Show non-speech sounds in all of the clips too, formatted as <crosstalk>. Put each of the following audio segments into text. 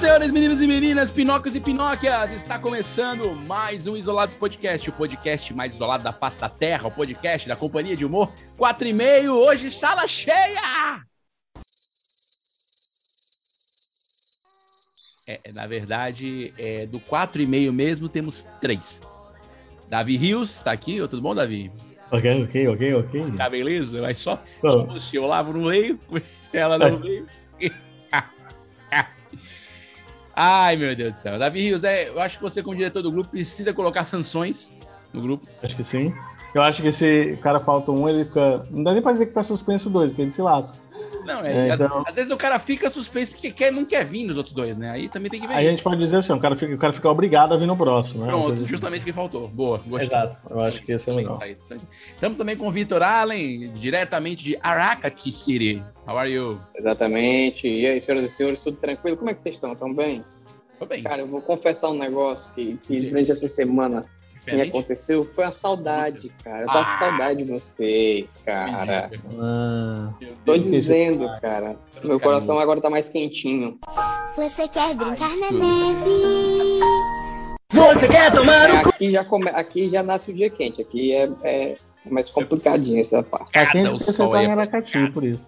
Senhores, meninos e meninas, pinóquios e pinóquias, está começando mais um Isolados Podcast, o podcast mais isolado da face da terra, o podcast da Companhia de Humor 4 e meio, hoje sala cheia! É, é, na verdade, é, do 4 e meio mesmo, temos três. Davi Rios, está aqui, tudo bom, Davi? Ok, ok, ok, ok. Tá beleza? Mas só, só você, eu lavo no meio, Estela no meio. Ai, meu Deus do céu. Davi Rios, é, eu acho que você, como diretor do grupo, precisa colocar sanções no grupo. Acho que sim. Eu acho que se o cara falta um, ele fica. Não dá nem pra dizer que tá suspenso dois, porque ele se lasca. Não, é, É, às- então- às, vezes o cara fica suspenso porque quer, não quer vir nos outros dois, né? Aí também tem que ver. Aí a gente pode dizer assim: o cara fica, o cara fica obrigado a vir no próximo. né? Pronto, assim. justamente o que faltou. Boa, gostei. Exato. Eu acho que esse é legal. Estamos também com o Vitor Allen, diretamente de Aracati City. How are you? Exatamente. E aí, senhoras e senhores, tudo tranquilo? Como é que vocês estão? Tão bem? Tô bem. Cara, eu vou confessar um negócio que, que durante essa semana que me Diferente. aconteceu foi a saudade, cara. Eu tava Ah. com saudade de vocês, cara. Ah, Tô dizendo, cara. Meu coração agora tá mais quentinho. Você quer brincar Ai, na neve? É, aqui, já come... aqui já nasce o dia quente. Aqui é, é mais complicadinho essa parte. aqui a gente o sol estar aí em é Aracati, por isso.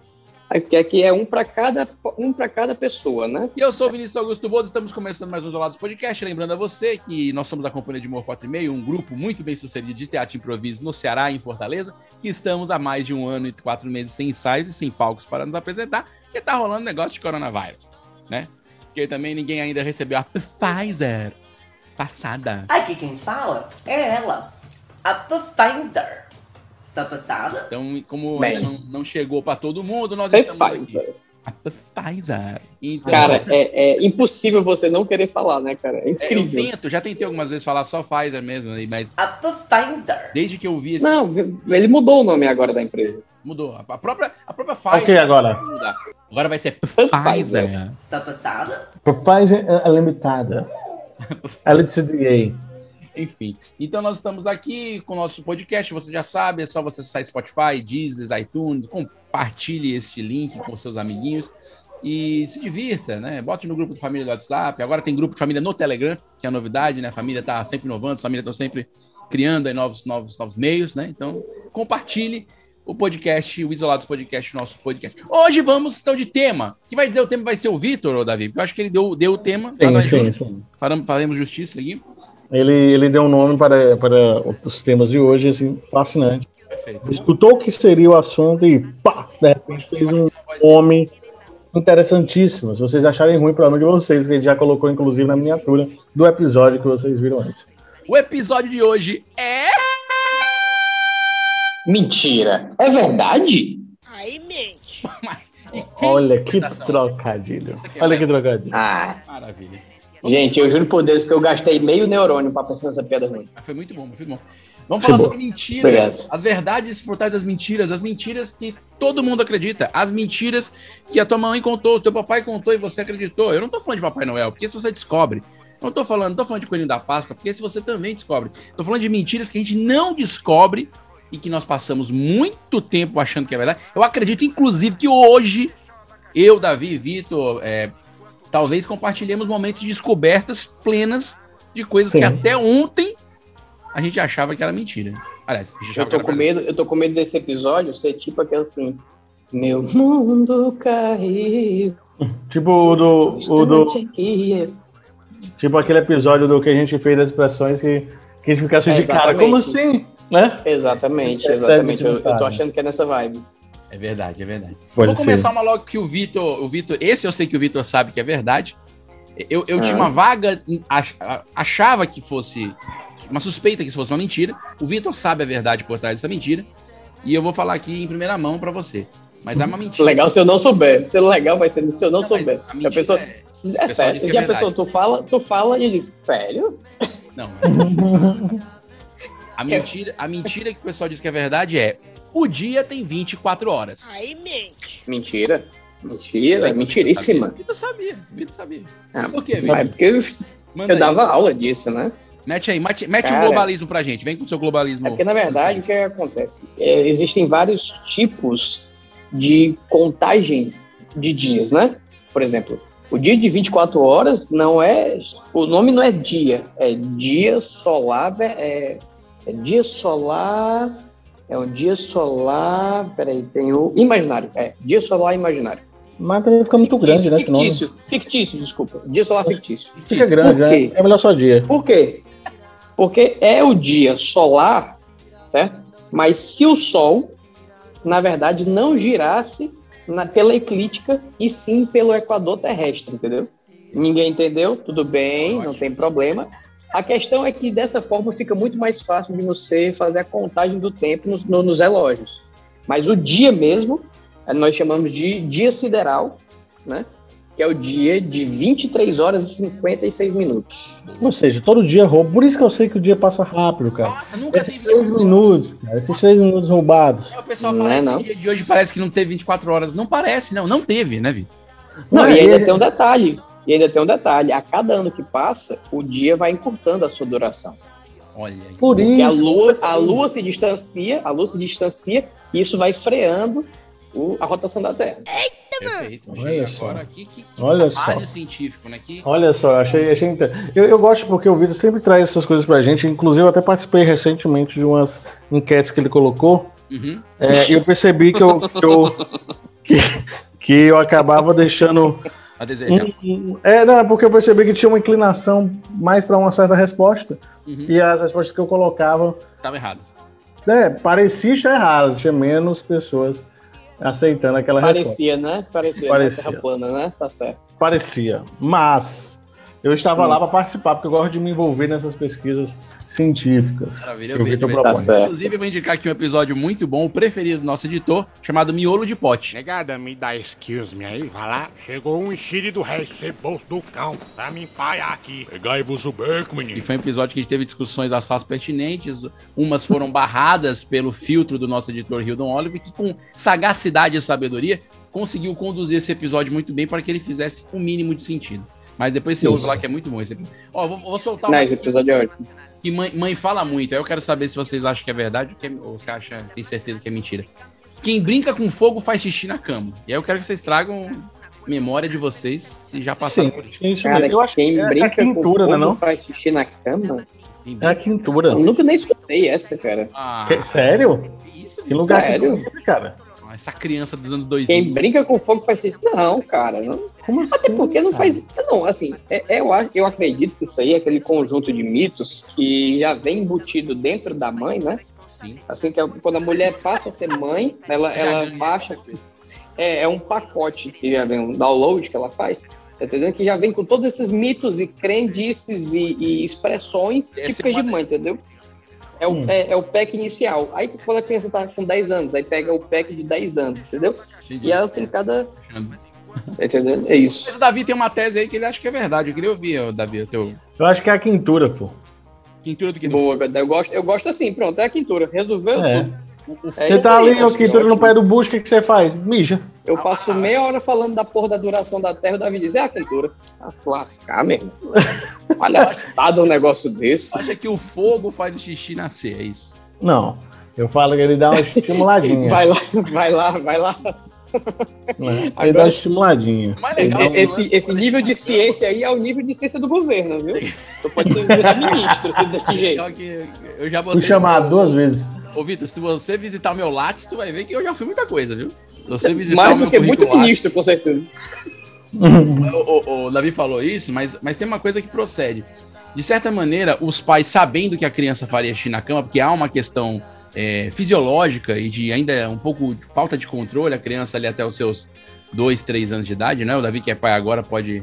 Aqui, aqui é um pra cada um para cada pessoa, né? E eu sou o Vinícius Augusto Bozo, estamos começando mais um Isolados Podcast. Lembrando a você que nós somos a Companhia de Humor 4 e meio, um grupo muito bem sucedido de teatro improviso no Ceará, em Fortaleza, que estamos há mais de um ano e quatro meses sem ensaios e sem palcos para nos apresentar, porque tá rolando negócio de coronavírus, né? Porque também ninguém ainda recebeu a Pfizer passada. Aqui quem fala é ela, a Pfizer. Tá passada? Então, como Bem. ainda não, não chegou para todo mundo, nós estamos aqui. Pfizer. A Pfizer. Então, Cara, é, é impossível você não querer falar, né, cara? É é, eu tento, já tentei algumas vezes falar só Pfizer mesmo, aí, mas A Pfizer. desde que eu vi esse Não, ele mudou o nome agora da empresa. Mudou. A própria, a própria Pfizer. Ok, agora. vai. Agora vai ser Pfizer. Tá passada? Pfizer é limitada. <laughs> LTDA. Enfim. Então nós estamos aqui com o nosso podcast. Você já sabe, é só você acessar Spotify, Deezer, iTunes. Compartilhe este link com seus amiguinhos. E se divirta, né? Bote no grupo de família do WhatsApp. Agora tem grupo de família no Telegram, que é a novidade, né? A família tá sempre inovando, a família está sempre criando aí novos, novos, novos meios, né? Então, compartilhe o podcast, o Isolados Podcast, o nosso podcast. Hoje vamos, então, de tema. Que vai dizer o tema vai ser o Vitor, ô Davi? Porque eu acho que ele deu, deu o tema. Sim, sim, sim. Faremos, faremos justiça aqui. Ele, ele deu um nome para, para os temas de hoje, assim, fascinante. Perfeito. Escutou o que seria o assunto e pá, de repente fez um nome interessantíssimo. Se vocês acharem ruim, problema de vocês, porque ele já colocou, inclusive, na miniatura do episódio que vocês viram antes. O episódio de hoje é. Mentira. É verdade? <laughs> E quem- Olha que Imitação. trocadilho. É Olha que trocadilho. Ah, Maravilha. Gente, eu juro por Deus que eu gastei meio neurônio pra pensar nessa piada ruim. Ah, Foi muito bom, foi muito bom. Vamos falar sobre mentiras, Obrigado. as verdades por trás das mentiras, as mentiras que todo mundo acredita, as mentiras que a tua mãe contou, o teu papai contou e você acreditou. Eu não tô falando de Papai Noel, porque se você descobre. Eu não tô falando, não tô falando de Coelhinho da Páscoa, porque se você também descobre. Tô falando de mentiras que a gente não descobre e que nós passamos muito tempo achando que é verdade. Eu acredito, inclusive, que hoje, eu, Davi Vitor, é, talvez compartilhemos momentos de descobertas plenas de coisas que Sim. até ontem a gente achava que era mentira. Aliás, a gente Eu que tô era com medo, eu tô com medo desse episódio ser tipo aquele assim. Meu mundo caiu. <laughs> Tipo o do, o do. aqui. Tipo aquele episódio do que a gente fez das expressões que, que a gente ficasse É, de cara. exatamente. Como assim? Né? Exatamente, Percebe exatamente. que Eu, eu tô achando que é nessa vibe. É verdade, é verdade. Pode Vou começar uma logo que o Vitor, o Vitor, esse eu sei que o Vitor sabe que é verdade. Eu, eu tinha Ah. uma vaga, ach- achava que fosse uma suspeita que isso fosse uma mentira. O Vitor sabe a verdade por trás dessa mentira. E eu vou falar aqui em primeira mão pra você. Mas é uma mentira. Legal se eu não souber. Se legal vai ser se eu não, Não, mas souber. a A pessoa, é- é, pessoal sério. é E a pessoa, tu fala, tu fala e diz, sério? Não. <laughs> A mentira, a mentira que o pessoal diz que é verdade é: o dia tem 24 horas. Mentira. Mentira, mentiríssima. Vitor sabia, Vitor sabia. Ah, Por quê, Vitor? porque eu, eu aí. dava aula disso, né? Mete aí, mete, mete um Cara. globalismo pra gente. Vem com o seu globalismo. É porque, na verdade, o que acontece? É, existem vários tipos de contagem de dias, né? Por exemplo, o dia de 24 horas não é. O nome não é dia, é dia solar. É, é dia solar. É um dia solar. Peraí, tem o. Imaginário. É, dia solar imaginário. Mas também fica muito grande, né? Fictício, fictício, desculpa. Dia solar fictício. fica grande, né? É melhor só dia. Por quê? Porque é o dia solar, certo? Mas se o Sol, na verdade, não girasse na, pela eclíptica e sim pelo equador terrestre, entendeu? Ninguém entendeu? Tudo bem, não tem problema. A questão é que dessa forma fica muito mais fácil de você fazer a contagem do tempo nos, no- nos relógios. Mas o dia mesmo, eh, nós chamamos de dia sideral, né? Que é o dia de 23 horas e 56 minutos. Ou seja, todo dia roubo. Por isso que eu sei que o dia passa rápido, cara. Nossa, nunca tem Esses três minutos, cara. Esses três minutos roubados. É, O pessoal Não fala é, esse dia de hoje parece que não teve 24 horas. Não parece, não. Não teve, né, Vitor? Não, Não, e ainda e- tem um detalhe. E ainda tem um detalhe. A cada ano que passa, o dia vai encurtando a sua duração. Olha. Por Porque a isso. lua, a lua se distancia, a lua se distancia, e isso vai freando o- a rotação da Terra. Perfeito. Olha Cheguei só. agora aqui. Que, que Olha só. científico, né? Que... Olha só, achei, achei inter... eu, eu gosto porque o Vitor sempre traz essas coisas pra gente. Inclusive, eu até participei recentemente de umas enquetes que ele colocou. Uhum. É, e eu percebi que eu, que eu, que, que eu acabava deixando. A desejar. um- é, não, é porque eu percebi que tinha uma inclinação mais para uma certa resposta. Uhum. E as respostas que eu colocava Tava errado. é, parecia estar errado, tinha menos pessoas aceitando aquela resposta. Parecia, né? Parecia, Parecia. Né? Terra plana, né? Tá certo. Parecia. Mas eu estava lá para participar, porque eu gosto de me envolver nessas pesquisas científicas. Maravilha, bem. Tá. Inclusive, eu vou indicar aqui um episódio muito bom, o preferido do nosso editor, chamado Miolo de Pote. Negada, me dá excuse me aí, vai lá. Chegou um enxire do rei, ceboso do cão, pra me empaiar aqui. Pegai-vos o beco, E menino. foi um episódio que a gente teve discussões assaz pertinentes. Umas foram barradas pelo filtro do nosso editor Hildon Olive, que com sagacidade e sabedoria conseguiu conduzir esse episódio muito bem para que ele fizesse o mínimo de sentido. Mas depois você Isso. ouve lá que é muito bom esse episódio. Ó, vou, vou soltar Não, uma esse episódio é ótimo. Que mãe, mãe fala muito. Aí eu quero saber se vocês acham que é verdade ou, que é- ou você acha, tem certeza que é mentira. Quem brinca com fogo faz xixi na cama. E aí eu quero que vocês tragam memória de vocês se já passaram Sim, por isso. isso Cara. Eu acho quem que é, é a brinca com quintura, fogo né? Não? faz xixi na cama? É a brinca- quintura. Eu nunca nem escutei essa, cara. Ah, Que- sério? que isso, Que lugar Sério? que cara? Essa criança dos anos 2000. Quem brinca com fogo faz xixi. Não, cara. Não. Como assim? Até porque não cara? faz. Não, assim, é- é, eu, acho- eu acredito que isso aí é aquele conjunto de mitos que já vem embutido dentro da mãe, né? Sim. Assim que a- quando a mulher passa a ser mãe, ela, ela baixa. É, é um pacote que já vem, um download que ela faz. Tá entendendo? Que já vem com todos esses mitos e crendices e, e expressões Essa é típicas de mãe, entendeu? É o, é, é o pack inicial. Aí quando a criança tá com 10 anos, aí pega o pack de 10 anos, entendeu? Entendi. E ela tem cada. Tá entendendo? É isso. Mas o Davi tem uma tese aí que ele acha que é verdade. Eu queria ouvir, Davi, o teu Eu acho que é a quintura, pô. quintura do que do Boa, eu gosto, eu gosto assim, pronto, é a quintura. Resolveu É. tudo. O, o É Você tá ali, que quintura no pé do bucho, o que você faz? Mija. Eu passo meia hora falando da porra da duração da Terra, o Davi diz, é a quintura. Ah, se lascar, meu irmão. <laughs> Olha, tá um negócio desse. acha que o fogo faz o xixi nascer, é isso. Não. Eu falo que ele dá uma <laughs> estimuladinha. Vai lá, vai lá, vai lá. Ele Agora- dá uma estimuladinha. Legal é Esse, esse nível a de gente- ciência aí é o nível de ciência do governo, viu? <laughs> Tu pode ser ministro se desse jeito. legal que eu já botei. Fui chamado duas vezes. Ô, Vitor, se você visitar o meu Lattes, tu vai ver que eu já fui muita coisa, viu? Você visitar Mais do que muito ministro, com certeza. o, o, o Davi falou isso, mas, mas tem uma coisa que procede. De certa maneira, os pais sabendo que a criança faria xixi na cama, porque há uma questão é, fisiológica e de ainda um pouco de falta de controle, a criança ali até os seus dois, três anos de idade, né? O Davi, que é pai agora, pode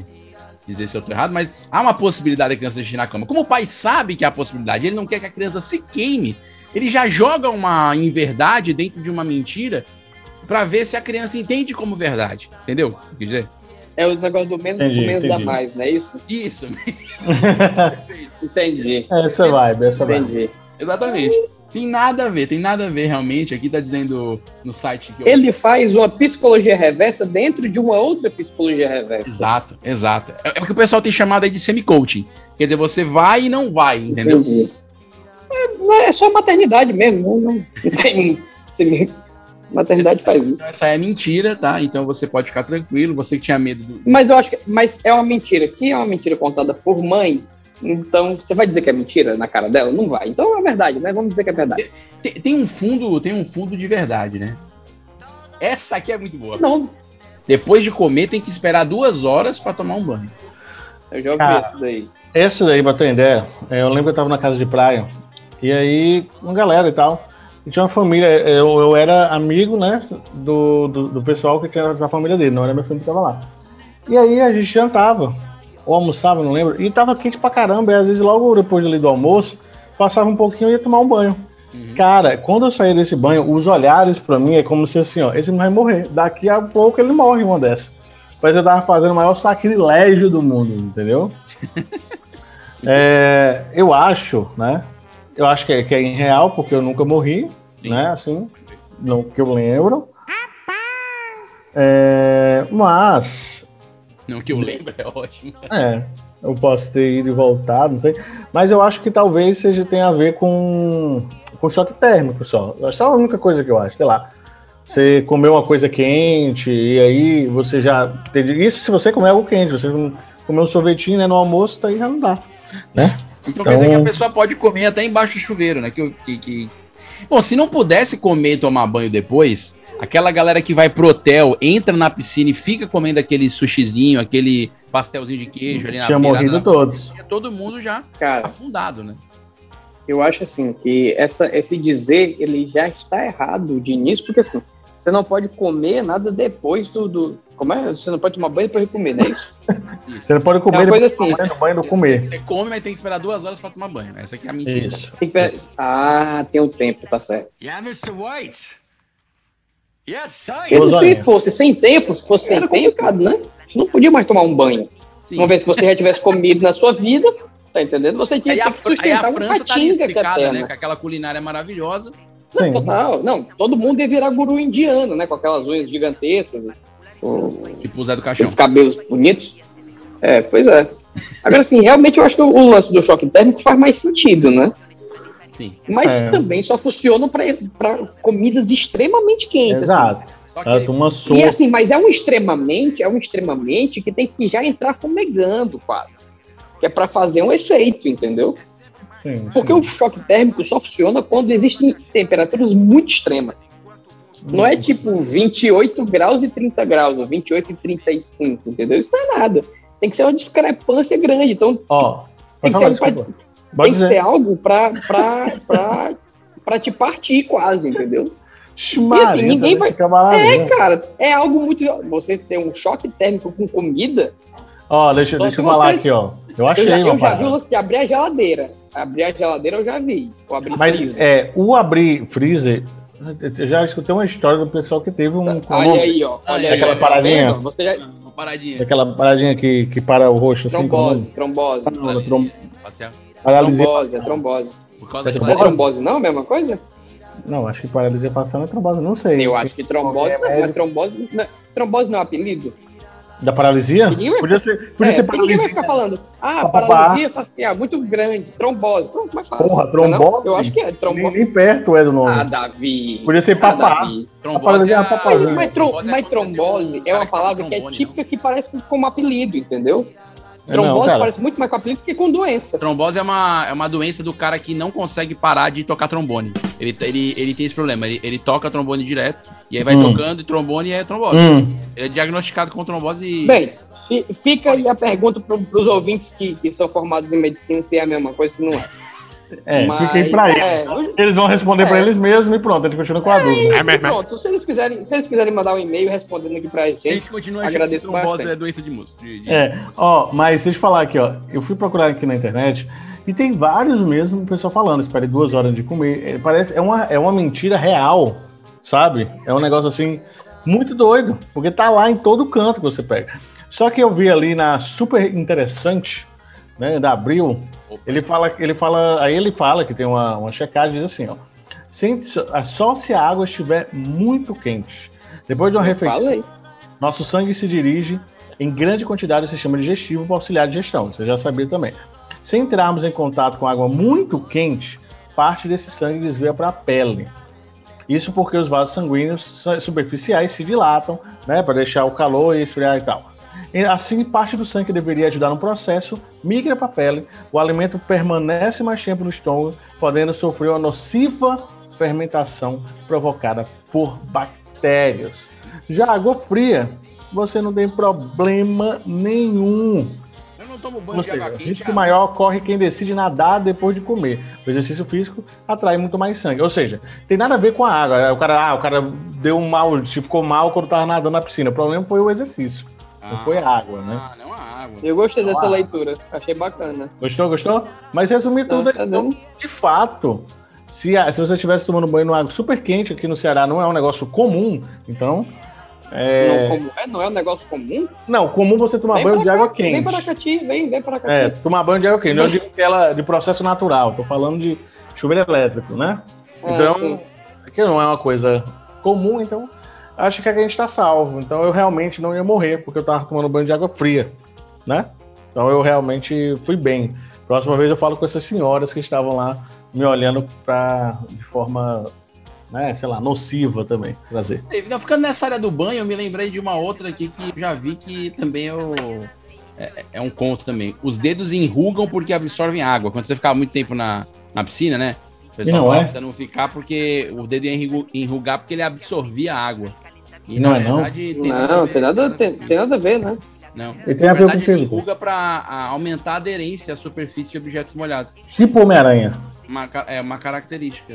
dizer se eu tô errado, mas há uma possibilidade da criança xixi na cama. Como o pai sabe que há a possibilidade, ele não quer que a criança se queime, ele já joga uma inverdade dentro de uma mentira pra ver se a criança entende como verdade. Entendeu? o que eu quis dizer? É o negócio do menos, Entendi, do menos dá entendi. mais, não é isso? Isso, <laughs> Entendi. essa vibe, essa vibe. Entendi. exatamente. Tem nada a ver, tem nada a ver realmente. Aqui tá dizendo no site que eu. Ele faz uma psicologia reversa dentro de uma outra psicologia reversa. Exato, exato. É, é o que o pessoal tem chamado aí de semi-coaching. Quer dizer, você vai e não vai, entendeu? Entendi. É, é só maternidade mesmo. Não, não, não tem. <laughs> Maternidade faz isso. Essa é mentira, tá? Então você pode ficar tranquilo. Você que tinha medo do. Mas eu acho que. Mas é uma mentira. Que é uma mentira contada por mãe. Então, você vai dizer que é mentira na cara dela? Não vai. Então é verdade, né? Vamos dizer que é verdade. Tem, tem um fundo, tem um fundo de verdade, né? Essa aqui é muito boa. Não, Depois de comer, tem que esperar duas horas pra tomar um banho. eu já ouvi Cara. isso daí. Essa daí, pra ter ideia, é, eu lembro que eu tava na casa de praia, e aí, uma galera e tal, tinha uma família, eu, eu era amigo, né, do, do, do pessoal que tinha da família dele, não era minha família que tava lá. E aí a gente jantava, ou almoçava, não lembro, e tava quente pra caramba, e às vezes logo depois ali do almoço, passava um pouquinho e ia tomar um banho. Cara, quando eu saí desse banho, os olhares pra mim é como se assim, ó, esse não vai morrer. Daqui a pouco ele morre uma dessa. Mas eu tava fazendo o maior sacrilégio do mundo, entendeu? <laughs> É, eu acho, né? Eu acho que é, que é irreal, porque eu nunca morri, Sim. né? Assim, não que eu lembro. É, mas, Não que eu lembro, é ótimo. é, eu posso ter ido e voltado, não sei. Mas eu acho que talvez seja tenha a ver com, com choque térmico só. Eu acho que é a única coisa que eu acho, sei lá. Você comeu uma coisa quente e aí você já. teve- Isso se você comer algo quente, você comer um sorvetinho né, no almoço, daí já não dá. Então, quer dizer que a Então- pessoa pode comer até embaixo do chuveiro, né? Que, que, que- Bom, se não pudesse comer e tomar banho depois, aquela galera que vai pro hotel, entra na piscina e fica comendo aquele sushizinho, aquele pastelzinho de queijo ali na Tinha morrido da- todos. Todo mundo já Cara, afundado, né? eu acho assim que essa, esse dizer ele já está errado de início, porque assim, você não pode comer nada depois do. do- como é? Você não pode tomar banho depois de comer, não é isso? <laughs> Você não pode É comer coisa depois assim. do banho do comer. Você come, mas tem que esperar duas horas pra tomar banho. Essa aqui é a mentira. Isso. Ah, tem um tempo, tá certo. Yeah, Mr. White. Yes. Porque se fosse sem tempo, se fosse sem tempo, né? Você não podia mais tomar um banho. Sim. Uma vez que você já tivesse comido na sua vida, tá entendendo? Você tinha Aí que a, Fran- aí sustentar a um França tá explicada, né? Com aquela culinária maravilhosa. Sim. Total. Não, todo mundo ia virar guru indiano, né? Com aquelas unhas gigantescas, o- Tipo o Zé do Caixão. aqueles cabelos bonitos. É, pois é. Agora, assim, realmente eu acho que o, lance do choque térmico faz mais sentido, né? Sim. Mas É. também só funciona para comidas extremamente quentes. assim. Exato. Que Ela toma E assim, mas é um extremamente, é um extremamente que tem que já entrar fumegando quase. Que é para fazer um efeito, entendeu? Sim, Porque sim. o choque térmico só funciona quando existem temperaturas muito extremas. Não é tipo 28 graus e 30 graus, ou 28 e 35, entendeu? Isso não é nada. Tem que ser uma discrepância grande. Então Ó, tem que falar, ser, desculpa. tem que ser algo pra, pra, pra, pra te partir quase, entendeu? Xmaria, ninguém também vai- fica barato, É, né? cara, é algo muito. Você ter um choque térmico com comida. Ó, deixa, Então, deixa eu falar você- aqui, ó. Eu Eu achei já, uma eu já vi o parada. lance de abrir a geladeira. Abrir a geladeira eu já vi. Abrir Mas freezer. é, o abrir freezer, eu já escutei uma história do pessoal que teve um. Olha aí, ó. Ah, Olha é, aí, aquela ó. paradinha? Tá? Você já. Uma paradinha. Aquela paradinha que, que para o rosto assim. Trombose, como- trombose. Não, trom- paralisia. Trombose, é trombose. Por causa É da Não é trombose, não? A mesma coisa? Não, acho que paralisia facial não é trombose, não sei. Eu acho que trombose. Não, mas trombose. Não, é- trombose não é um apelido? Da paralisia? Ninguém vai- Podia ser, podia é, ser porque ninguém vai paralisia. ficar falando. Ah, paralisia facial, muito grande. Trombose. Pronto, mais fácil. Porra, Não é não? trombose? Eu acho que é Nem, trombose. nem perto é do nome. Ah, Davi. Podia ser Ah, papá. Davi. Trombose paralisia é uma a- Mas, papazinha. mas, trom- trombose é mas um trombose é uma que palavra que é típica que parece como apelido, entendeu? É, não, Trombose cara. parece muito mais com apelido que com doença. Trombose é uma, é uma doença do cara que não consegue parar de tocar trombone. Ele, ele, ele tem esse problema. Ele, ele toca trombone direto, e aí vai Hum. tocando, e trombone é trombose. Hum, Ele é diagnosticado com trombose e. Bem, fi- fica aí a pergunta para os ouvintes que, que são formados em medicina se é a mesma coisa, se não é. É, Mas, aí pra eles. é, o- Eles vão responder pra É. eles mesmos e pronto, a gente continua com a dúvida. É é. Pronto, se eles quiserem, se eles quiserem mandar um e-mail respondendo aqui pra A gente, gente continua achando que Agradeço trombose é doença de músculo. de- de- É, ó, mas deixa eu falar aqui, ó. Eu fui procurar aqui na internet e tem vários mesmo pessoal falando. Espere duas horas de comer. É, parece é uma, é uma mentira real, sabe? É um negócio assim muito doido, porque tá lá em todo canto que você pega. Só que eu vi ali na super interessante, né, da Abril, ele fala, ele fala, aí ele fala que tem uma, uma checagem diz assim, ó. Sem, só se a água estiver muito quente. Depois de uma refeição, nosso sangue se dirige em grande quantidade ao sistema digestivo para auxiliar a digestão. Você já sabia também. Se entrarmos em contato com água muito quente, parte desse sangue desvia para a pele. Isso porque os vasos sanguíneos su- superficiais se dilatam, né, para deixar o calor e esfriar e tal. Assim, parte do sangue que deveria ajudar no processo migra para a pele. O alimento permanece mais tempo no estômago, podendo sofrer uma nociva fermentação provocada por bactérias. Já água fria, você não tem problema nenhum. Eu não tomo banho Ou de água seja, o quente. risco maior ocorre quem decide nadar depois de comer. O exercício físico atrai muito mais sangue. Ou seja, tem nada a ver com a água. O cara, ah, o cara deu um mal, tipo, ficou mal quando tava nadando na piscina. O problema foi o exercício. Não ah, foi a água, né? Ah, não água. Eu gostei dessa Ah. leitura, achei bacana. Gostou, gostou? Mas resumir Tá, tudo, tá então, de fato, se, a- se você estivesse tomando banho numa água super quente aqui no Ceará, não é um negócio comum, então. É... Não, como é, não é um negócio comum? Não, comum você tomar Vem banho de cá, água Vem quente. para Aracati, vem, vem para Aracati. É, tomar banho de água quente. Eu digo que ela de processo natural, tô falando de chuveiro elétrico, né? Ah, Então, sim. que não é uma coisa comum, então acho que a gente tá salvo. Então eu realmente não ia morrer, porque eu tava tomando banho de água fria, né? Então eu realmente fui bem. Próxima vez eu falo com essas senhoras que estavam lá me olhando pra, de forma, né, sei lá, nociva também, trazer. Não, ficando nessa área do banho, eu me lembrei de uma outra aqui que já vi que também eu... é, é um conto também. Os dedos enrugam porque absorvem água. Quando você ficar muito tempo na, na piscina, né? O pessoal não é? não ficar porque o dedo ia enrugar porque ele absorvia a água. E Não na é não? verdade, Não, tem nada, tem, tem nada a ver, né? Não. E tem Na a ver com ele enruga para aumentar a aderência à superfície de objetos molhados. Tipo Homem-Aranha. Uma, é uma característica.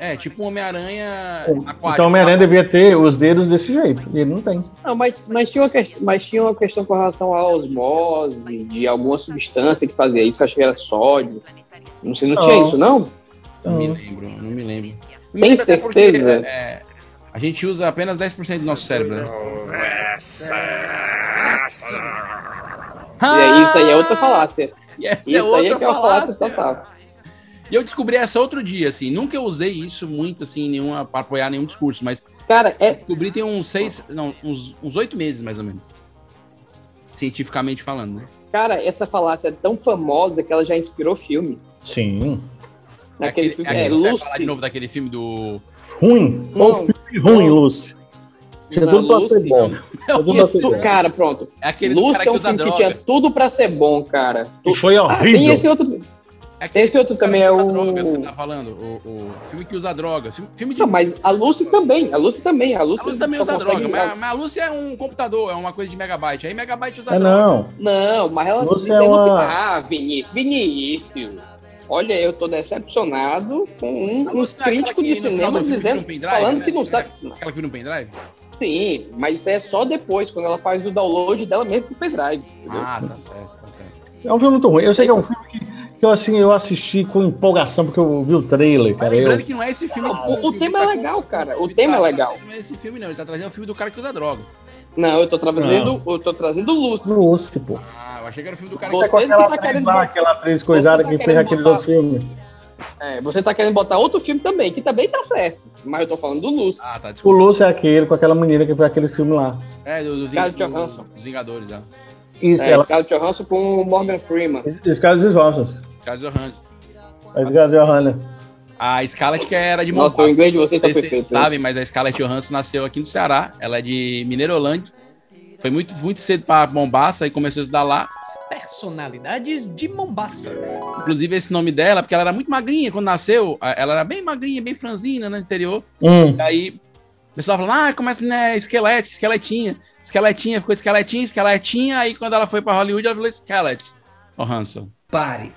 É, é tipo um Homem-Aranha aquático. Então Homem-Aranha devia ter os dedos desse jeito, e ele não tem. Não, mas, mas, tinha uma questão, mas tinha uma questão com relação à osmose, de alguma substância que fazia isso, acho que era sódio. Não sei, não, Não. tinha isso, não? Não me lembro, não me lembro. Tem lembro até porque, certeza? é, a gente usa apenas 10% do nosso cérebro, né? E aí, isso aí é outra falácia. E essa Isso é aí outra é que é uma falácia total. E eu descobri essa outro dia, assim. Nunca usei isso muito, assim, nenhuma, para apoiar nenhum discurso, mas Cara, é, descobri tem uns seis, não, uns uns oito meses, mais ou menos. Cientificamente falando, né? cara, essa falácia é tão famosa que ela já inspirou filme. Sim. Naquele aquele, filme. aquele, É, você Lucy. falar de novo daquele filme do... Ruim. Não. Qual filme ruim, Não. Lucy? Tinha Não, tudo pra ser bom. Tinha tudo pra ser Isso, bom. cara, pronto. É aquele Lucy cara é que um usa filme que tinha tudo pra ser bom, cara. E foi Ah, tem horrível. esse outro. É aquele Esse outro também é o- droga, você tá falando. O, o filme que usa droga. Filme, de... Não, mas a Lucy também. A Lucy também. A Lucy, A Lucy também usa consegue- droga, mas, mas a Lucy é um computador, é uma coisa de megabyte. Aí megabyte usa É droga. não. Não, mas ela Lucy é não uma- Ah, Vinícius, Vinícius. Olha, eu tô decepcionado com um, um é crítico de no cinema dizendo, pendrive, falando né? que não sabe. Aquela que vira um pendrive? Sim, mas isso é só depois, quando ela faz o download dela mesmo pro pendrive. entendeu? Ah, tá certo, tá certo. É um filme muito ruim. Eu sei que é um filme eu, assim, eu assisti com empolgação, porque eu vi o trailer, cara. Eu, lembrando que não é esse filme. Não, o- o tema é legal, cara, o tema é legal. Não é esse filme, não. Ele tá trazendo o filme do cara que usa drogas. Não, eu tô trazendo, eu tô trazendo Lucy. Lucy, pô. Ah, eu achei que era o filme do cara Você que com que aquela tá atriz querendo aquela atriz coisada você tá que fez aqueles outros filmes. É, você tá querendo botar outro filme também, que também tá certo. Mas eu tô falando do Lucy. Ah, tá, O. Lucy é aquele com aquela menina que fez aquele filme lá. É, do, do, Scarlett do- Johansson. dos Vingadores, ó. Isso, É, ela. Scarlett Johansson com o Morgan Freeman. Os caras Johansson. Scarlett Johansson. Os caras Johansson. A Scarlett que era de Nossa, o inglês de vocês tá perfeito. vocês sabem, mas a Scarlett Johansson nasceu aqui no Ceará. Ela é de Mineirolândia. Foi muito, muito cedo para Mombasa e começou a estudar lá. Personalidades de Mombasa. Inclusive, esse nome dela, porque ela era muito magrinha quando nasceu. Ela era bem magrinha, bem franzina no interior. Hum. E aí, o pessoal falando, ah, começa, né, esquelética, esqueletinha. Esqueletinha, ficou esqueletinha, esqueletinha. Aí, quando ela foi para Hollywood, ela falou Skelet. O Hanson. Pare.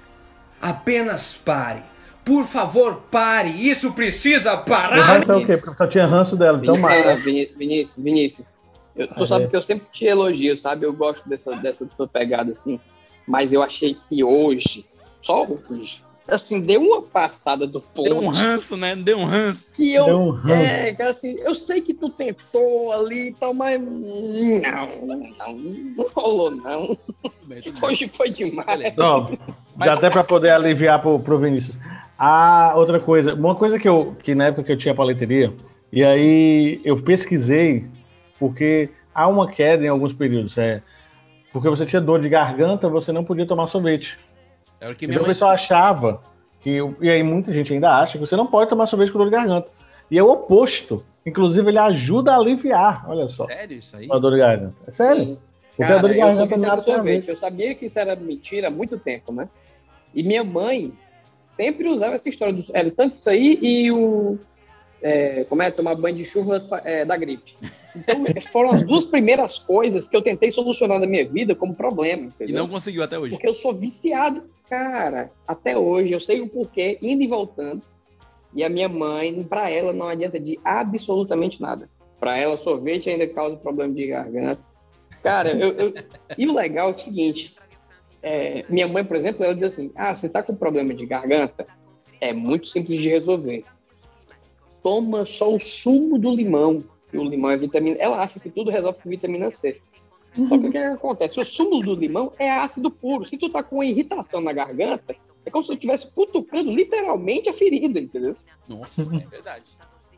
Apenas pare. Por favor, pare. Isso precisa O parar. ranço é o quê? Porque só tinha ranço dela. Então, Vinícius, mas... Vinícius, Vinícius, Vinícius, eu- tu Ah, sabe é. que eu sempre te elogio, sabe? Eu gosto dessa, dessa tua pegada assim. Mas eu achei que hoje, só hoje, assim, deu uma passada do ponto. Deu um ranço, né? Deu um ranço. que eu. Deu um ranço. é, que assim, eu sei que tu tentou ali e tal, mas. Não, não, não rolou, não. Hoje foi demais. Beleza. Ó, Mas- até para poder aliviar pro, pro Vinícius. Ah, outra coisa, uma coisa que eu que na época que eu tinha paleteria, e aí eu pesquisei porque há uma queda em alguns períodos, é porque você tinha dor de garganta, você não podia tomar sorvete. Era o que Então mãe... pessoal achava que e aí muita gente ainda acha que você não pode tomar sorvete com dor de garganta. E é o oposto. Inclusive ele ajuda a aliviar, olha só, Sério isso aí? a dor de garganta. É sério? Porque a Cara, dor de garganta sabia nada tem a ver. sorvete. eu sabia que isso era mentira há muito tempo, né? E minha mãe sempre usava essa história. Do, era tanto isso aí e o. é, como é? Tomar banho de chuva é, da gripe. Então, <laughs> foram as duas primeiras coisas que eu tentei solucionar na minha vida como problema. E Entendeu? não conseguiu até hoje. Porque eu sou viciado, cara. Até hoje, eu sei o porquê, indo e voltando. E a minha mãe, pra ela, não adianta de absolutamente nada. Pra ela, sorvete ainda causa problema de garganta. Cara, eu, eu- e o legal é o seguinte: é, minha mãe, por exemplo, ela diz assim: Ah, você tá com problema de garganta? É muito simples de resolver. Toma só o sumo do limão. E o limão é vitamina. Ela acha que tudo resolve com vitamina C. Só que o que, que acontece? O sumo do limão é ácido puro. Se tu tá com irritação na garganta, é como se tu estivesse cutucando literalmente a ferida, entendeu? Nossa, é verdade.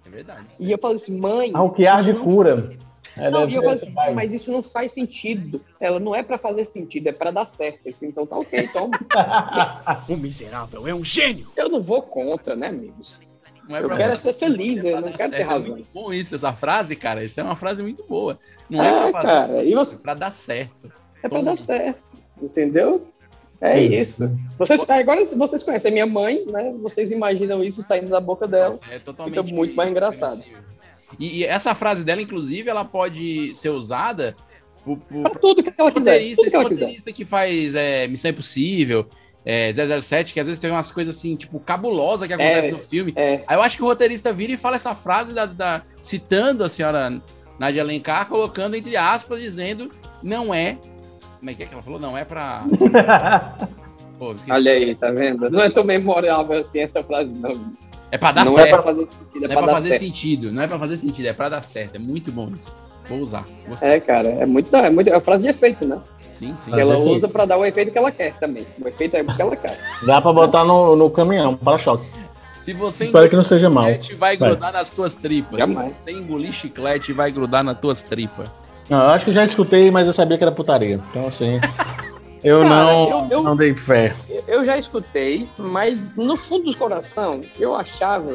É verdade. E eu falei assim, mãe. Ah, o que arde cura. É, Não, deve e assim, mas isso não faz sentido. Ela não é pra fazer sentido, é pra dar certo. Então tá ok, toma. <laughs> O miserável é um gênio. Eu não vou contra, né, amigos? Não é Eu pra- quero é ser feliz, eu pra não quero ter certo. É razão. muito bom isso, essa frase, cara. Isso é uma frase muito boa. Não é, É, pra fazer cara, e você- é pra dar certo. É pra Toma. dar certo, entendeu? É isso. Vocês, agora, vocês conhecem a minha mãe, né? Vocês imaginam isso saindo da boca dela. É totalmente Fica muito mais engraçado. E, e essa frase dela, inclusive, ela pode ser usada por, por Pra tudo que ela quiser. roteirista, Tudo que esse ela quiser. que faz é, Missão Impossível, é, 007, que às vezes tem umas coisas assim, tipo, cabulosas que acontecem É, no filme. É, Aí eu acho que o roteirista vira e fala essa frase da, da- citando a senhora Nadia Alencar, colocando entre aspas, dizendo não é. Como é que é que ela falou? Não é pra. <laughs> Pô, olha aí, tá vendo? Não é tão memorável assim essa frase, não. É pra dar não é certo. pra fazer sentido, é não é pra pra dar fazer certo. sentido. Não é pra fazer sentido, é pra dar certo. É muito bom isso. Vou usar. Gostei. É, cara, é muito, é muito. É frase de efeito, né? Sim, sim. Que ela efeito. usa pra dar o efeito que ela quer também. O efeito é o que ela quer. Dá pra botar no, no caminhão, para-choque. Se você Espero que não seja mal. chiclete, vai Vai. grudar nas tuas tripas. Jamais. Se você engolir chiclete, vai grudar nas tuas tripas. Não, eu acho que já escutei, mas eu sabia que era putaria. Então, assim, <laughs> eu Cara, não, eu- eu- não dei fé. Eu já escutei, mas no fundo do coração, eu achava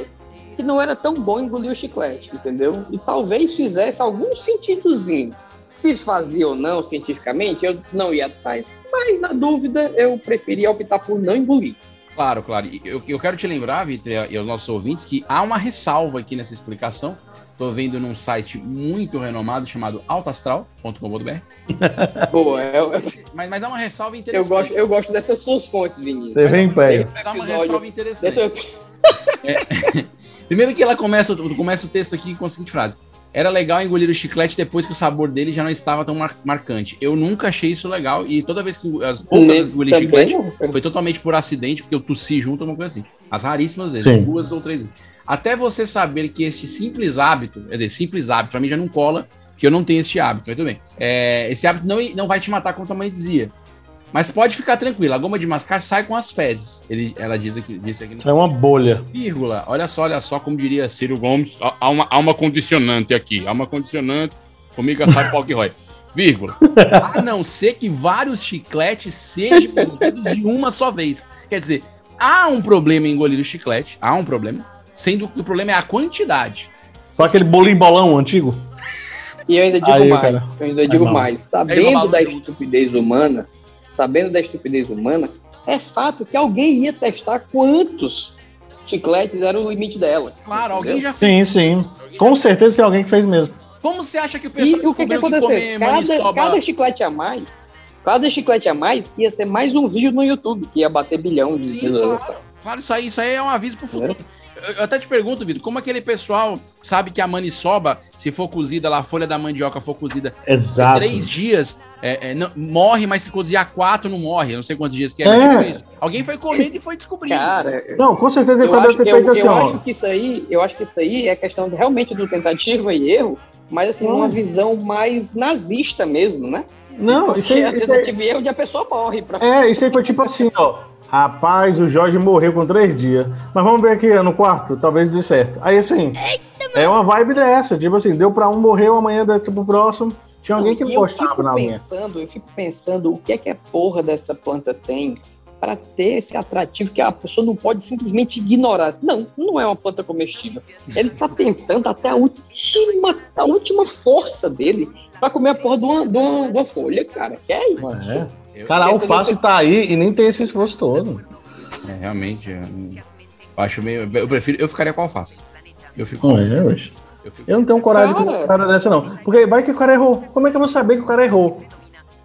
que não era tão bom engolir o chiclete, entendeu? E talvez fizesse algum sentidozinho. Se fazia ou não cientificamente, eu não ia atrás. Mas, na dúvida, eu preferia optar por não engolir. Claro, claro. E Eu, eu quero te lembrar, Vitor, e aos nossos ouvintes, que há uma ressalva aqui nessa explicação. Estou vendo num site muito renomado chamado altastral.com.br. Eu, <laughs> eu, Mas, mas há uma ressalva eu interessante. gosto, eu gosto dessas suas fontes, Vinícius. Você vem. Mas há uma ressalva interessante. Eu- <laughs> <laughs> Primeiro que ela começa, começa o texto aqui com a seguinte frase. Era legal engolir o chiclete depois que o sabor dele já não estava tão mar- marcante. Eu nunca achei isso legal e toda vez que as poucas vezes que engoli chiclete foi totalmente por acidente, porque eu tossi junto, uma coisa assim. As raríssimas vezes, Sim. duas ou três vezes. Até você saber que este simples hábito, quer dizer, simples hábito, pra mim já não cola, porque eu não tenho este hábito, mas tudo bem. É, esse hábito não, não vai te matar, como tua mãe dizia. Mas pode ficar tranquilo, a goma de mascar sai com as fezes. Ele, ela diz aqui, disse aqui no é uma bolha. vírgula. Olha só, olha só, como diria Ciro Gomes, há- há uma, há uma condicionante aqui. Há uma condicionante, formiga sai pau que rói. Vírgula. <laughs> A não ser que vários chicletes sejam engolidos de uma só vez. Quer dizer, há um problema em engolir o chiclete, há um problema, sendo que o problema é a quantidade. Só aquele bolinho bolão antigo. E eu ainda digo Aí, mais, cara. eu ainda digo mais. Sabendo da estupidez humana, sabendo da estupidez humana, é fato que alguém ia testar quantos chicletes era o limite dela. Claro, alguém Entendeu? já fez. Sim, sim. Alguém Com já- certeza tem alguém que fez mesmo. Como você acha que o E pessoal o que, que aconteceu? comer Cada, cada chiclete a mais, cada chiclete a mais ia ser mais um vídeo no YouTube, que ia bater bilhão de Sim, claro. Claro, isso aí, isso aí é um aviso pro futuro. Eu, eu até te pergunto, Vitor, como aquele pessoal sabe que a maniçoba, se for cozida lá, a folha da mandioca for cozida Exato. três dias, é, é, não- morre, mas se cozinhar quatro, não morre. Eu não sei quantos dias que é, É. tipo isso. Alguém foi comendo e foi descobrindo. Cara, Não, com certeza ele eu pode ter eu, feito assim, eu acho que isso aí, eu acho que isso aí é questão realmente do tentativa e erro, mas assim, Hum. uma visão mais nazista mesmo, né? Não, isso aí, a isso aí- tentativa e erro de a pessoa morre. Pra... É, isso aí foi tipo assim, ó. Rapaz, o Jorge morreu com três dias. Mas vamos ver aqui no quarto, talvez dê certo. Aí assim, é uma vibe dessa. Tipo assim, deu pra um, morreu, amanhã deu pro próximo. Tinha alguém que fico na linha. pensando, eu fico pensando o que é que a porra dessa planta tem para ter esse atrativo que a pessoa não pode simplesmente ignorar. Não, não é uma planta comestível. Ele tá tentando até a última, a última força dele para comer a porra de uma, de uma, de uma folha, cara. Que é isso? É. Cara, a alface tá aí e nem tem esse esforço todo. É, realmente. Eu, eu acho meio. Eu prefiro. Eu ficaria com alface. Eu fico. Não é, hoje. Eu fico. Eu não tenho coragem de Cara. uma cara dessa, não. Porque vai que o cara errou. Como é que eu vou saber que o cara errou?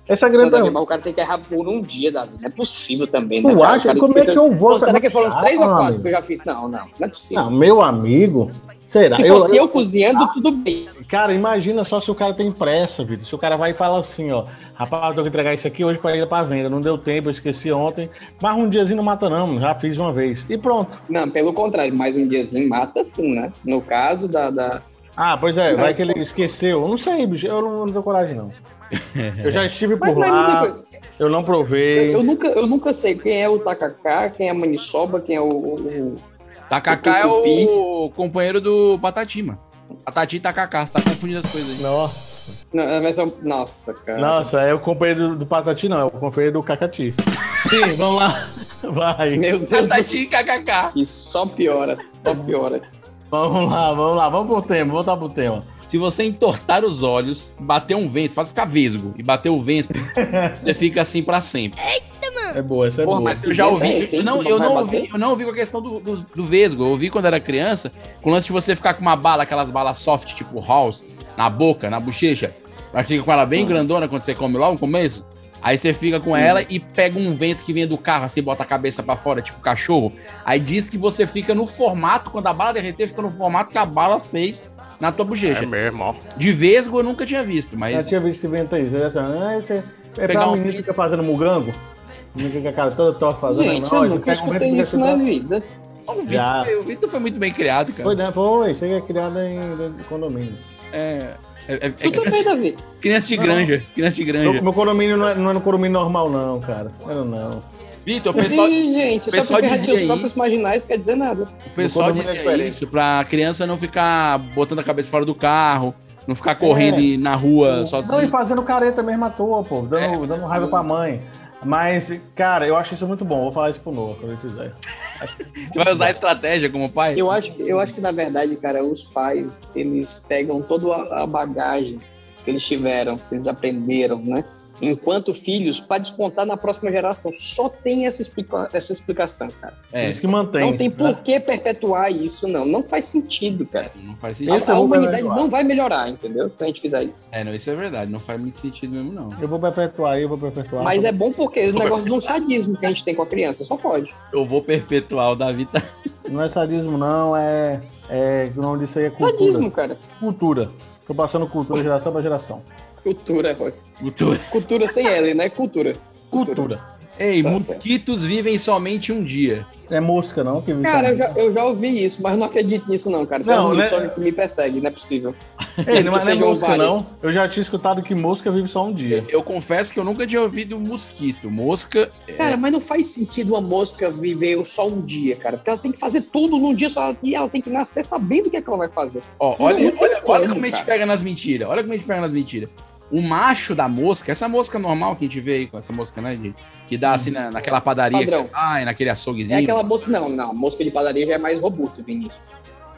Essa é a grande Não, pergunta. mas o cara tem que errar por um dia, Davi. Não é possível também. Tu né, acha? Como é que eu vou Pô, Será saber? que foram Ah, três ou quatro que eu já fiz? Não, não. Não é possível. Não, meu amigo. Será? Se Eu, fosse eu cozinhando, tudo bem. Cara, imagina só se o cara tem pressa, Vitor. Se o cara vai e fala assim, ó, rapaz, eu tenho que entregar isso aqui hoje pra ir pra venda. Não deu tempo, eu esqueci ontem. Mas um diazinho não mata, não. Já fiz uma vez. E pronto. Não, pelo contrário, mais um diazinho mata sim, né? No caso da. da... Ah, pois é, vai que ele esqueceu. Eu não sei, bicho. Eu não, não tenho coragem, não. <laughs> Eu já estive por Mas, mas lá, não tem- eu não provei. eu, eu nunca, eu nunca sei quem é o tacacá, quem é a maniçoba, quem é o. o- Takaká é o companheiro do Patati, mano. Patati e Takaká, você tá confundindo as coisas aí. Nossa, Não, mas eu- Nossa, cara. nossa, é o companheiro do, do Patati, não. É o companheiro do Cacati. Sim, vamos lá. <laughs> Vai. Meu Deus. Patati e KKK. E só piora, só piora. Vamos lá, vamos lá. Vamos pro tema, voltar pro tema. Se você entortar os olhos, bater um vento, faz ficar vesgo e bater o vento, <laughs> você fica assim pra sempre. É boa, essa é Porra, boa. mas Eu já ouvi, É, eu não, tem eu não ouvi, eu não ouvi com a questão do, do, do vesgo. Eu ouvi quando era criança, com o lance de você ficar com uma bala, aquelas balas soft, tipo house, na boca, na bochecha. Mas fica com ela bem Hum. grandona quando você come lá no começo. Aí você fica com ela e pega um vento que vem do carro, assim, bota a cabeça pra fora, tipo cachorro. Aí diz que você fica no formato, quando a bala derreter, fica no formato que a bala fez na tua bochecha. É mesmo, ó. De vesgo eu nunca tinha visto, Já mas tinha visto esse vento aí. Você assim, ah, esse é, é Pegar pra um menino que fica fazendo mugango. Menino que a cara toda torta fazendo. Gente, não, eu você nunca um escutei que isso na vida. o Já. Vitor, o Vitor foi muito bem criado, cara. Foi, né? Foi, você é criado em condomínio. É, é, é- é Tu também, Davi. criança de granja, criança de granja. Meu, meu condomínio não é, não é no condomínio normal, não, cara. Não, não. Vitor, o pessoal, Ih, gente, pessoal só porque dizia os próprios marginais quer dizer nada. o pessoal é dizia diferente. isso pra criança não ficar botando a cabeça fora do carro, não ficar correndo É. na rua Não, e sozinho. fazendo careta mesmo à toa, pô. Dando, É. dando raiva pra mãe. Mas, cara, eu acho isso muito bom. Vou falar isso pro Noah quando ele fizer. <laughs> Você vai usar a estratégia como pai? Eu acho, que- eu acho que, na verdade, cara, os pais, eles pegam toda a a bagagem que eles tiveram, que eles aprenderam, né? Enquanto filhos, para descontar na próxima geração. Só tem essa, explica- essa explicação, cara. É, isso que mantém. não tem né? por que perpetuar isso, não. Não faz sentido, cara. não faz A, sentido. Eu a vou humanidade perpetuar. não vai melhorar, entendeu? Se a gente fizer isso. É, não, isso é verdade, não faz muito sentido mesmo, não. Eu vou perpetuar, eu vou perpetuar. Mas é bom porque o negócio de um sadismo que a gente tem com a criança, só pode. Eu vou perpetuar o Davi tá. Não é sadismo, não, é. é o nome disso aí é cultura. Sadismo, cara. Cultura. Tô passando cultura geração pra geração. Cultura, Roy. Cultura. Cultura sem L, né? Cultura. Cultura. Ei, Tá mosquitos vivem somente um dia. É mosca, não? Que Cara, eu já, eu já ouvi isso, mas não acredito nisso, não, cara. Tem Não, um né? só que me persegue, não é possível. <laughs> Ei, não, é- não é mosca, vários. não. Eu já tinha escutado que mosca vive só um dia. Eu confesso que eu nunca tinha ouvido mosquito. Mosca. é, Cara, mas não faz sentido uma mosca viver só um dia, cara. Porque ela tem que fazer tudo num dia só e ela tem que nascer sabendo o que, é que ela vai fazer. Ó, olha, Não tem olha, olha como, a gente pega nas mentiras. Olha como a gente pega nas mentiras. O macho da mosca, essa mosca normal que a gente vê aí, com essa mosca, né? de- que dá assim na, naquela padaria. Padrão. Que, ai, naquele É açouguezinho. aquela mosca. Não, não. A mosca de padaria já é mais robusta, Vinícius.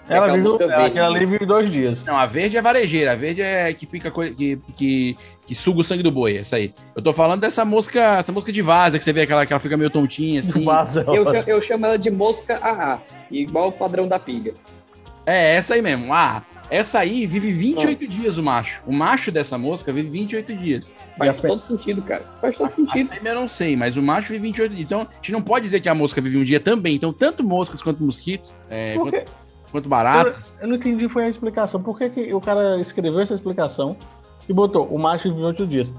É Ela aquela vive, mosca ela, aquela ali vive dois dias. Não, a verde é varejeira. A verde é que pica coi- que, que, que suga o sangue do boi. Essa aí. Eu tô falando dessa mosca, essa mosca de vaza que você vê aquela que ela fica meio tontinha assim. <laughs> Vaza. Eu, chamo, eu chamo ela de mosca AA, igual o padrão da pilha. É, essa aí mesmo. Ah, Essa aí vive 28 dias, o macho. O macho dessa mosca vive 28 dias. Faz todo sentido, cara. Faz todo A sentido. fêmea eu não sei, mas o macho vive 28 dias. Então, a gente não pode dizer que a mosca vive um dia também. Então, tanto moscas quanto mosquitos, é, quanto, quanto baratas. Eu, eu não entendi foi a explicação. Por que, que o cara escreveu essa explicação e botou o macho vive oito dias?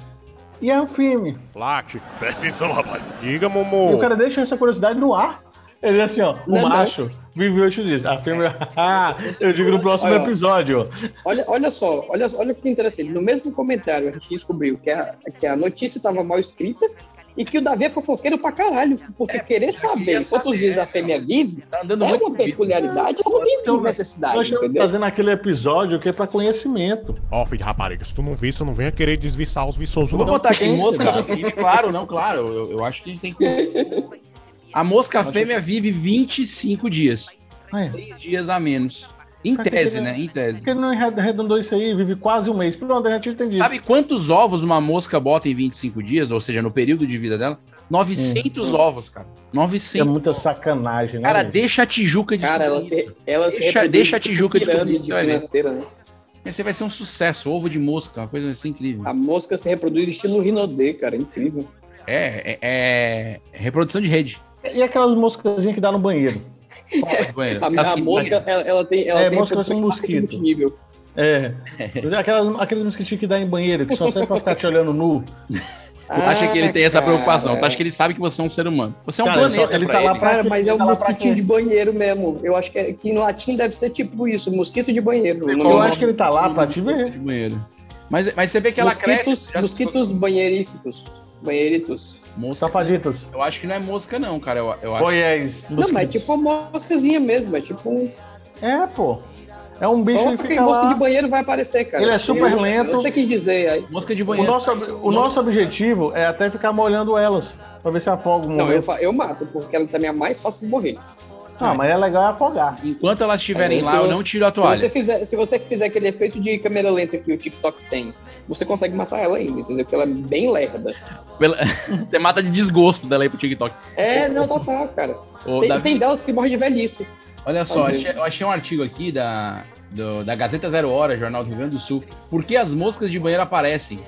E é um filme. Late, presta atenção, rapaz. Diga, E Momô. o cara deixa essa curiosidade no ar. Ele é assim, ó, o Não, não. macho vive oito dias. A fêmea, <laughs> ah, eu digo no próximo Olha, ó. episódio. Olha, olha só, olha, olha que interessante. No mesmo comentário a gente descobriu que a, que a notícia estava mal escrita e que o Davi é fofoqueiro pra caralho. Porque querer queria saber quantos saber, dias a é, fêmea vive Tá andando é muito uma peculiaridade ou não Então, necessidade, Nós estamos fazendo aquele episódio que é pra conhecimento. Ó, filho de rapariga, se tu não visse, não venha querer desviçar os viçosos, Eu vou não. botar aqui mosca. Claro, não, claro. Eu, eu acho que a gente tem que. <laughs> A mosca fêmea vive 25 dias. Ah, é. Três dias a menos. Em tese, que- né? Em Por tese. que ele não arredondou isso aí? Vive quase um mês. Pronto, a gente entendeu. Sabe quantos ovos uma mosca bota em 25 dias? Ou seja, no período de vida dela? 900 ovos, cara. É 900. muita sacanagem, né? Cara, deixa a Tijuca de Cara, ela se, ela Deixa- deixa a Tijuca financeira, né? Esse vai ser um sucesso. Ovo de mosca, uma coisa assim incrível. A mosca se reproduz estilo rinodê, cara. Incrível. É, é, é reprodução de rede. E aquelas moscazinhas que dá no banheiro? Banheiro. A, a mosca, ela, ela tem. Ela É, tem mosca são em mosquito. multinível. É. Aquelas, aqueles mosquitinhos que dá em banheiro, que só serve pra ficar te olhando nu. Tu acha que ele tem essa Ah, cara, preocupação? Tu acha que ele sabe que você é um ser humano? Você é um Cara, ele só- planeta ele pra tá lá ele. pra- mas é um Tá mosquitinho de banheiro mesmo. Eu acho que, é- que no latim deve ser tipo isso, mosquito de banheiro. Eu nome- acho que ele tá lá pra te ver. de banheiro. Mas, mas você vê que ela mosquitos, cresce. já se- Mosquitos banheiríficos. Banheiritos. Mosca. Safaditas. Eu acho que não é mosca, não, cara. Eu, eu acho. Boiés. Não, mas é tipo uma moscazinha mesmo. É tipo um. É, pô. É um bicho que Coloca que fica mosca lá. de banheiro vai aparecer, cara. Ele é super Eu- lento. Você quis dizer aí. Mosca de O banheiro. nosso, ob- o nosso objetivo é até ficar molhando elas, pra ver se afoga um Não, eu, eu mato, porque ela também é mais fácil de morrer. Não, mas é legal afogar. Enquanto elas estiverem É, lá, se eu não tiro a Se você, toalha. fizer, se você fizer aquele efeito de câmera lenta que o TikTok tem, você consegue matar ela ainda, entendeu? Porque ela é bem lerda. Pela- <laughs> Você mata de desgosto dela aí pro TikTok. É, não, total, cara. Ô, Tem, Davi, tem delas que morrem de velhice. olha só, achei, eu achei um artigo aqui da, do- da Gazeta Zero Hora, Jornal do Rio Grande do Sul. Por que as moscas de banheiro aparecem?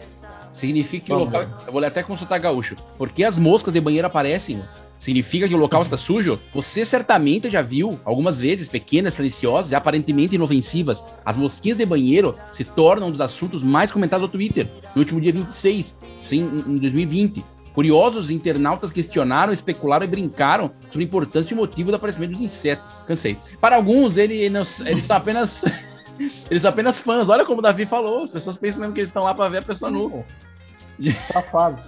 Significa que o Vamos local. Eu vou ler até consultar gaúcho. Por que as moscas de banheiro aparecem? Significa que o local <laughs> está sujo? Você certamente já viu, algumas vezes, pequenas, silenciosas e aparentemente inofensivas. As mosquinhas de banheiro se tornam um dos assuntos mais comentados no Twitter, no último dia 26, sim, em em 2020. Curiosos internautas questionaram, especularam e brincaram sobre a importância e o motivo do aparecimento dos insetos. Cansei. Para alguns, ele não- eles são <laughs> apenas. Eles são apenas fãs. Olha como o Davi falou. As pessoas pensam mesmo que eles estão lá para ver a pessoa nua. Safados.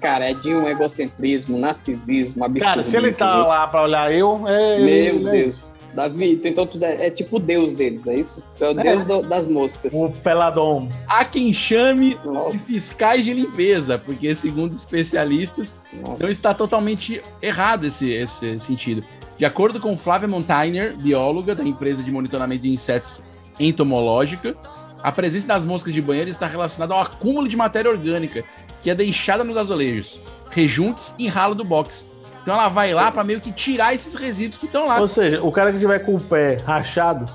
Cara, é de um egocentrismo, narcisismo, absurdo. Cara, se ele tá viu? lá pra olhar eu, é. Meu ele- é Deus. Davi, então tu é, é tipo o deus deles, é isso? É o deus do- das moscas. O peladão. Há quem chame Nossa, de fiscais de limpeza, porque, segundo especialistas, nossa. não está totalmente errado esse, esse sentido. De acordo com Flávia Montainer, bióloga da empresa de monitoramento de insetos entomológica, a presença das moscas de banheiro está relacionada ao acúmulo de matéria orgânica que é deixada nos azulejos, rejuntos e ralo do box. Então ela vai lá para meio que tirar esses resíduos que estão lá. Ou seja, o cara que tiver com o pé rachado,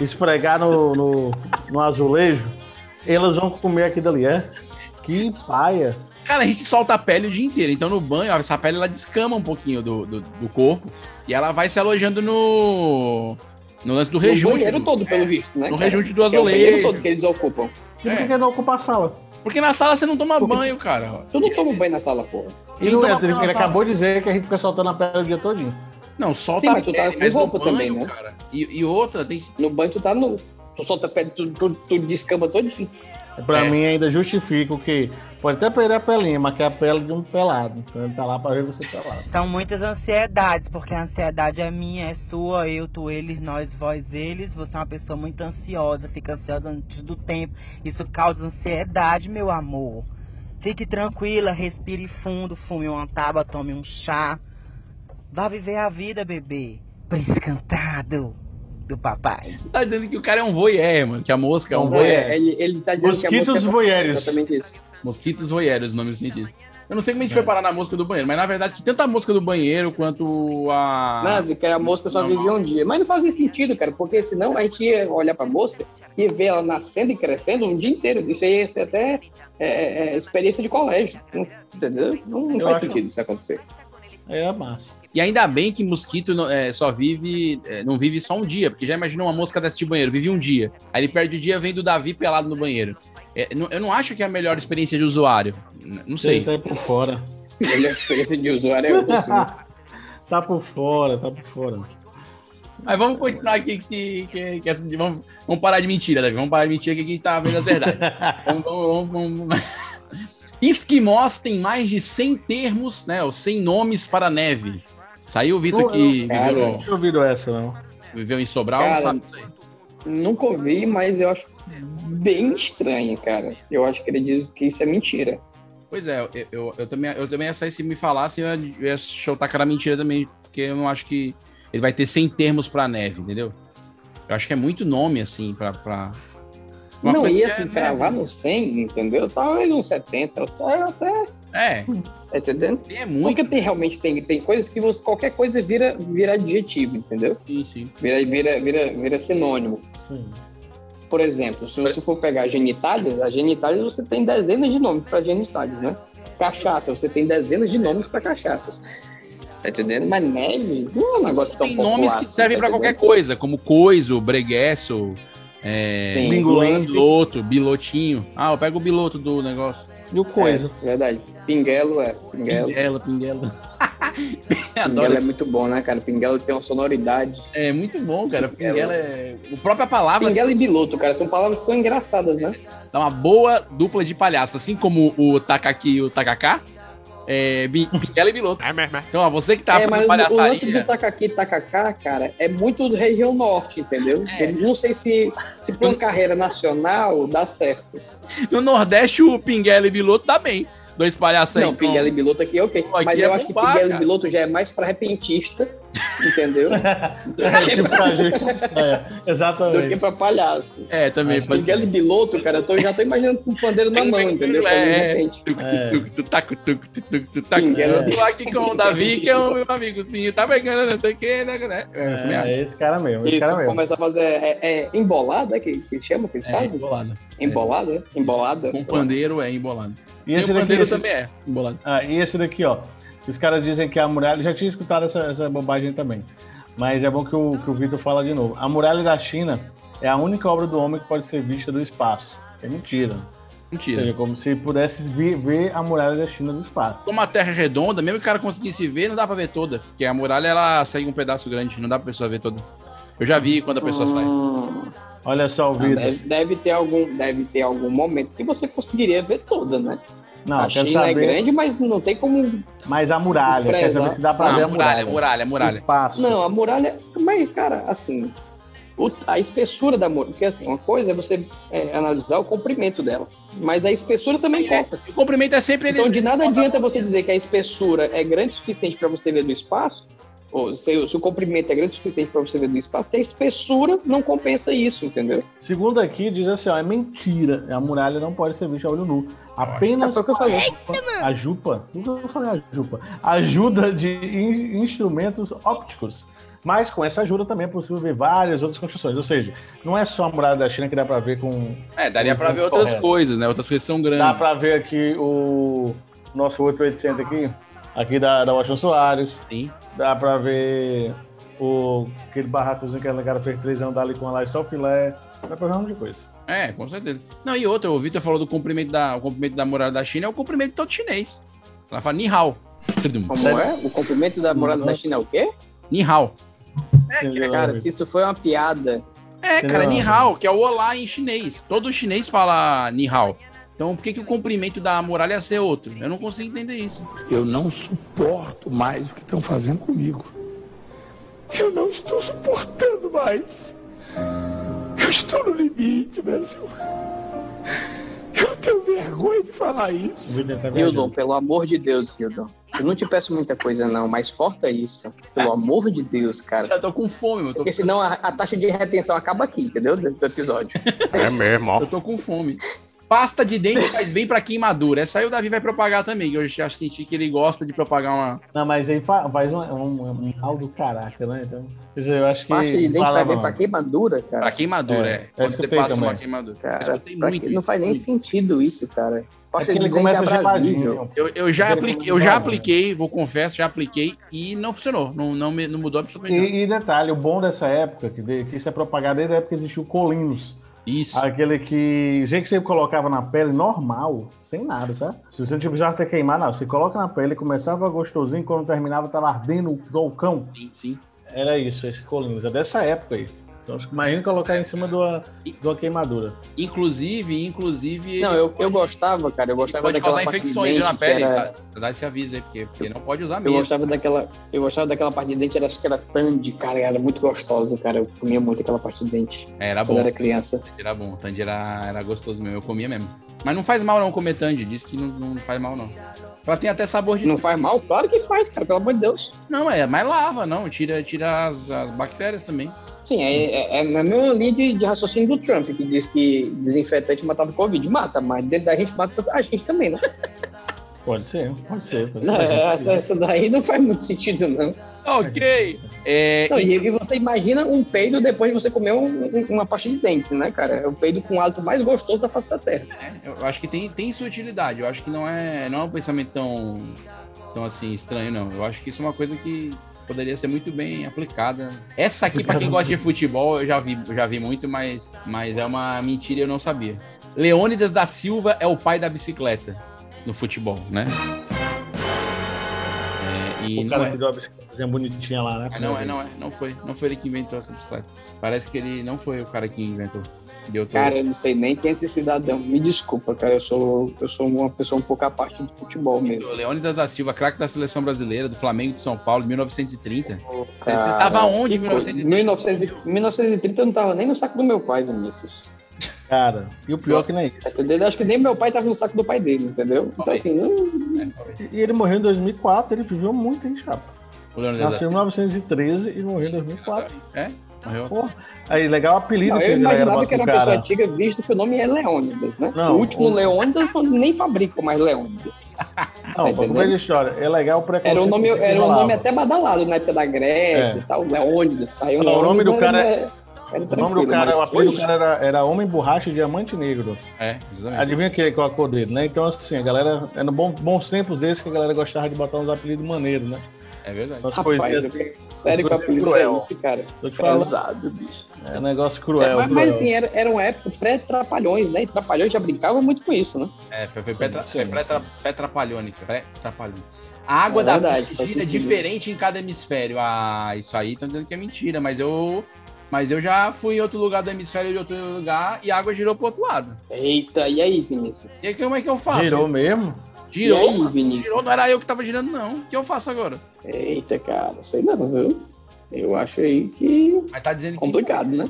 esfregar no, no, no azulejo, elas vão comer aquilo ali, é? Que paia. Cara, a gente solta a pele o dia inteiro. Então no banho, ó, essa pele ela descama um pouquinho do, do, do corpo e ela vai se alojando no. No lance do No rejunte. banheiro do- todo, pelo visto, né? no cara? rejunte do Que é o banheiro azulejo. todo que eles ocupam. E É. por que não ocupa a sala? Porque na sala você não toma Porque- banho, cara. Tu não toma banho na sala, porra. E não toma é, ele, sala? acabou de dizer que a gente fica soltando a pele o dia todinho. Não, solta Sim, a mas tu tá pele, com mas no roupa banho, também, né? cara. E, e outra, tem No banho tu tá nu. Tu solta a pele, tu, tu, tu descama todinho. Pra É. mim ainda justifica o que pode até perder a pelinha, mas que é a pele de um pelado. Então ele tá lá pra ver você pelado. São muitas ansiedades, porque a ansiedade é minha, é sua, eu, tu, eles, nós, vós, eles. Você é uma pessoa muito ansiosa, fica ansiosa antes do tempo. Isso causa ansiedade, meu amor. Fique tranquila, respire fundo, fume uma tábua, tome um chá. Vá viver a vida, bebê. Príncipe cantado do papai. tá dizendo que o cara é um voyeur, mano. Que a mosca é um voyeur. É, ele, ele tá dizendo que a Mosquitos música é exatamente isso. Mosquitos voyeurs, o nome científico. Eu não sei como a gente foi parar na mosca do banheiro, mas na verdade, tanto a mosca do banheiro quanto a. Nada, que a mosca só vivia um dia. Mas não fazia sentido, cara, porque senão a gente ia olhar pra mosca e ver ela nascendo e crescendo um dia inteiro. Isso aí ia ser até é, é, experiência de colégio. Não- Entendeu? Não, não faz acho- sentido isso acontecer. É massa. E ainda bem que mosquito é, só vive, é, não vive só um dia, porque já imaginou uma mosca dessa de banheiro, vive um dia. Aí ele perde o dia, vem do Davi pelado no banheiro. É, não- eu não acho que é a melhor experiência de usuário. Não sei. Você tá por fora. Ele é experiência de usuário é outro. <laughs> tá por fora, tá por fora. Mas vamos continuar aqui que, que, que essa- vamos, vamos parar de mentira, Davi. Vamos parar de mentira que aqui tá vendo a verdade. <laughs> vamos, vamos, vamos, vamos. <laughs> Esquimós tem mais de 100 termos, né? Ou 100 nomes para neve. Saiu o Vitor que Cara, viveu, Não tinha ouvido essa, não. viveu em Sobral, Cara, sabe. Nunca ouvi, mas eu acho bem estranho, cara. Eu acho que ele diz que isso é mentira. Pois é, eu, eu, eu também, eu também ia sair se me falasse, eu ia, eu ia chutar que era mentira também, porque eu não acho que ele vai ter 100 termos pra neve, entendeu? Eu acho que é muito nome, assim, pra... pra... uma não ia que é se neve. cravar no 100, entendeu? Talvez uns 70, até, até É, tá entendendo? é muito. Porque tem realmente tem, tem coisas que você, qualquer coisa vira, vira adjetivo, entendeu? Sim, sim. Vira, vira, vira, vira sinônimo. Sim. Por exemplo, se você for pegar genitálias, as genitálias você tem dezenas de nomes para genitálias, né? Cachaça, você tem dezenas de nomes para cachaças. Tá entendendo? Mas neve não é um negócio tão Tem nomes popular, que servem tá pra qualquer coisa, como coiso, breguesso, é, Sim. Biloto, bilotinho. Ah, eu pego o biloto do negócio. E o coisa. É, verdade. Pinguelo é. Pinguelo. Pinguela, pinguela. Pinguelo <laughs> Adoro é muito bom, né, cara? Pinguelo tem uma sonoridade. É muito bom, cara. Pinguela é. A própria palavra Pinguelo e biloto, cara, são palavras que são engraçadas, né? dá uma boa dupla de palhaço. Assim como o Takaki e o Takaká. É, Pinguela e Biloto. É mesmo, é. Então, ó, você que tá é, fazendo o- o lance do palhaçaria. Takaki e Takaká, cara, é muito do região norte, entendeu? É. Não sei se, se pra uma carreira nacional dá certo. No Nordeste, o Pinguela e Biloto dá bem. Dois palhaços aí. Não, com- Pinguelo e Biloto aqui é ok. Pô, aqui mas é eu acho que bombar, Pinguelo cara. e Biloto já é mais pra repentista, entendeu? <laughs> É, tipo, pra gente. É, Do que exatamente. pra palhaço. É, também Acho pode Pinguelo e Biloto, cara, eu tô, já tô imaginando com o pandeiro na mão, entendeu? É, repente. Tuc, É. tuc, tuc, tac, tuc, tuc, tuc, tac. Tô aqui com o Davi, que é o meu amigo. Sim, tá pegando, não sei o que, né? né? É. É, esse cara mesmo, esse cara mesmo. começa a fazer. É, é embolada que, que chama, que eles É, fazem? embolado. Embolada? é? Embolada? Com pandeiro é embolado. E Sem esse o daqui, pandeiro esse, também é embolado. ah, e esse daqui, ó. Os caras dizem que a muralha. Já tinha escutado essa, essa bobagem também. Mas é bom que o, que o Vitor fala de novo. A muralha da China é a única obra do homem que pode ser vista do espaço. É mentira. Ou Mentira. seja, como se pudesse ver, ver a muralha da China do espaço. Como a Terra é redonda, mesmo que o cara conseguisse ver, não dá pra ver toda. Porque a muralha, ela segue um pedaço grande, não dá pra pessoa ver toda. Eu já vi quando a pessoa sai. Hum, Olha só o Vitor. deve, deve ter algum, deve ter algum momento que você conseguiria ver toda, né? Não, a China é saber. grande, mas não tem como. Mas a muralha, quer saber se dá pra Ah, ver a muralha, muralha. muralha, muralha. espaço. Não, a muralha. Mas, cara, assim. o- a espessura da muralha. Porque, assim, uma coisa é você é, analisar o comprimento dela. Mas a espessura também É, conta. O comprimento é sempre Então, de nada adianta você dizer que a espessura é grande o suficiente para você ver do espaço, ou se, se o comprimento é grande o suficiente para você ver do espaço, se a espessura não compensa isso, entendeu? Segundo aqui, diz assim, ó, é mentira. A muralha não pode ser vista a olho nu. Apenas É, foi o que eu falei. a jupa, nunca vou falar a jupa, ajuda de in- instrumentos ópticos. Mas com essa ajuda também é possível ver várias outras construções. Ou seja, não é só a muralha da China que dá pra ver com. É, daria pra ver outras Correto. coisas, né? Outras coisas são Dá grandes. pra ver aqui o nosso 8800 aqui, aqui da, da Washington Soares. Sim. Dá pra ver o, aquele barracozinho que a cara fez três anos ali com a laje só o filé. Dá pra ver um monte de coisa. É, com certeza. Não, e outra, o Vitor falou do comprimento da, o comprimento da muralha da China, é o comprimento todo chinês. Ela fala ni hao. Como é? O comprimento da muralha da China é o quê? Ni hao. Entendeu? Cara, se isso foi uma piada, É, cara, Entendeu? ni hao, que é o olá em chinês. Todo chinês fala ni hao. Então, por que, que o comprimento da muralha ia ser outro? Eu não consigo entender isso. Eu não suporto mais o que estão fazendo comigo. Eu não estou suportando mais. Eu estou no limite, Brasil. Eu não tenho vergonha de falar isso. Tá Hildon, pelo amor de Deus, Hildon. Eu não te peço muita coisa, não, mas corta isso. Pelo amor de Deus, cara. Eu tô com fome, eu tô, Porque senão a, a taxa de retenção acaba aqui, entendeu? Do episódio. É mesmo, ó. eu tô com fome. Pasta de dente faz bem pra queimadura. Essa aí o Davi vai propagar também. que Eu já senti que ele gosta de propagar uma. Não, mas aí fa- faz um, um, um mal do caraca, né? Então, eu acho que. Pasta de dente falava bem pra queimadura, cara. Pra queimadura, É, é. eu Quando você passa uma também. queimadura. Eu Cara, muito que- não faz nem muito. sentido isso, cara. É Pasta que de ele dente começa abrasível. geladinho. Eu, eu já, apliquei, eu já apliquei, vou confesso, já apliquei e não funcionou. Não, não, não mudou absolutamente nada. E, e detalhe, o bom dessa época, que, de- que isso é propagado desde a época que existiu o Colinos. Isso. Aquele que, jeito que você colocava na pele normal, sem nada, sabe? Se você não precisava ter queimar, não. Você coloca na pele, começava gostosinho, quando terminava tava ardendo o cão. Sim, sim. Era isso, esse Colinos. É dessa época aí. Então, imagina colocar em cima de uma, de uma queimadura. Inclusive, inclusive. Não, eu, eu gostava, cara. Eu gostava pode daquela causar parte de infecções dente na que pele. era- tá? Dá esse aviso aí, porque, porque não pode usar Eu mesmo. gostava daquela, eu gostava daquela parte de dente, era, acho que era Tandy, cara, era muito gostosa, cara. Eu comia muito aquela parte de dente É, Era quando bom. era criança. Era bom. Tandy era, era gostoso mesmo. Eu comia mesmo. Mas não faz mal não comer Tandy. Diz que não, não faz mal não. Ela tem até sabor de. Não faz mal? Claro que faz, cara, pelo amor de Deus. Não, é, mas lava, não. Tira, tira as, as bactérias também. Sim, é, é- é na mesma linha de, de raciocínio do Trump, que diz que desinfetante matava o Covid. Mata, mas dentro da gente mata a gente também, né? <laughs> Pode ser, pode ser. Pode Não, ser. essa, essa daí não faz muito sentido, não. Ok. <laughs> É, Não, e- e, você imagina um peido depois de você comer um- um- uma pasta de dente, né, cara? É o peido com o hálito mais gostoso da face da Terra. Eu acho que tem, tem sua utilidade. Eu acho que não é, não é um pensamento tão, tão assim estranho, não. Eu acho que isso é uma coisa que poderia ser muito bem aplicada. Essa aqui, pra quem gosta de futebol, eu já vi, eu já vi muito, mas, mas é uma mentira e eu não sabia. Leônidas da Silva é o pai da bicicleta no futebol, né? É, e O cara é. que deu a bicicletazinha bonitinha lá, né? Ah, não é, não é, não foi. Não foi ele que inventou essa bicicleta. Parece que ele não foi o cara que inventou. Deu. Cara, eu não sei nem quem é esse cidadão. Me desculpa, cara. Eu sou, eu sou uma pessoa um pouco à parte do futebol mesmo. Leônidas da Silva, craque da seleção brasileira, do Flamengo de São Paulo, de 1930. Cara, Você tava onde em que coisa. 1930? 1930? 1930 eu não tava nem no saco do meu pai, Vinícius. Cara, e o pior que não é isso. Entendeu? Eu Acho que nem meu pai tava no saco do pai dele, entendeu? Então, assim, não... E ele morreu em 2004, ele viveu muito, hein, chapa? O Leônidas Nasceu em 1913 e morreu em 2004. É? Morreu? Pô, aí, legal o apelido Não, que galera imaginava que era uma pessoa cara. antiga, visto que o nome é Leônidas, né? Não, o último o- Leônidas nem fabricam mais Leônidas. Não, pra comer de história. É legal o preconceito. Era um nome, que era um nome até badalado na época da Grécia É. e tal, Leônidas. Saiu Não, o nome do cara era- é- era O nome do cara, o apelido do cara era, era Homem Borracha e Diamante Negro. É, exatamente. Adivinha que, qual é a cor dele, né? Então, assim, a galera. É no bom, bons tempos desses que a galera gostava de botar uns apelidos maneiros, né? É verdade. Umas Rapaz, coisinhas- eu- sério que o apelido é cruel. esse, cara. Tô te falando. Bicho. É um negócio cruel. É, mas, mas, assim, era, era uma época pré-trapalhões, né? E trapalhões já brincavam muito com isso, né? É, foi, petra, petrapalhônica. Petrapalhônica. A água É da verdade, gira sentido. diferente em cada hemisfério. Ah, isso aí estão dizendo que é mentira, mas eu. Mas eu já fui em outro lugar do hemisfério de outro lugar e a água girou pro outro lado. Eita, e aí, Vinícius? E aí, como é que eu faço? Girou mesmo? Girou, E aí, mano. Vinícius? girou, não era eu que tava girando, não. O que eu faço agora? Eita, cara, sei não, viu? Eu acho aí que Mas tá dizendo que, complicado, né?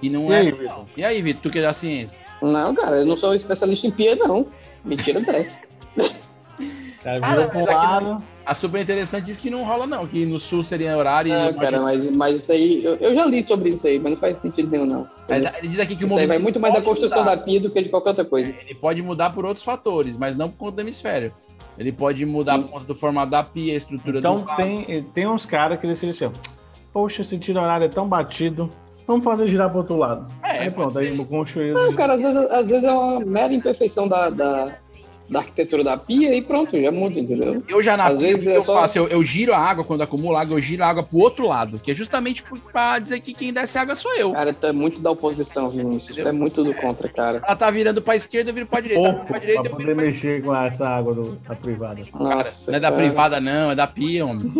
que não E é aí, assim, Vitor? não. E aí, Vitor, tu que é da ciência? Não, cara, eu não sou especialista em pia, não. Mentira dessa. Cara, Cara, virou pro lado. A super interessante diz que não rola, não. Que no sul seria horário e Ah, cara, mas, mas isso aí, eu, eu já li sobre isso aí, mas não faz sentido nenhum, não. Mas Ele diz aqui que o Isso aí vai movimento muito mais da construção mudar. da pia do que de qualquer outra coisa. Ele pode mudar por outros fatores, mas não por conta do hemisfério. Ele pode mudar por conta do formato da pia, a estrutura Então do vaso. tem, tem uns caras que decidem assim. Poxa, esse tiro horário é tão batido. Vamos fazer girar pro outro lado. É, aí pronto, pode aí ser. construir. Não, cara, às vezes, às vezes é uma mera imperfeição da, da, da arquitetura da pia e pronto, já muda, entendeu? Eu já na Às pia, vezes que é eu só- faço, eu, eu giro a água, quando acumula água, eu giro a água pro outro lado, que é justamente pra dizer que quem desce água sou eu. Cara, tu é muito da oposição, Vinícius. Tu é muito do contra, cara. Ela tá virando pra esquerda, eu viro pra direita. Pouco vira pra direita, pra eu poder viro pra mexer com essa água do, da privada. Nossa, Não é da cara. privada, não, é da pia, homem.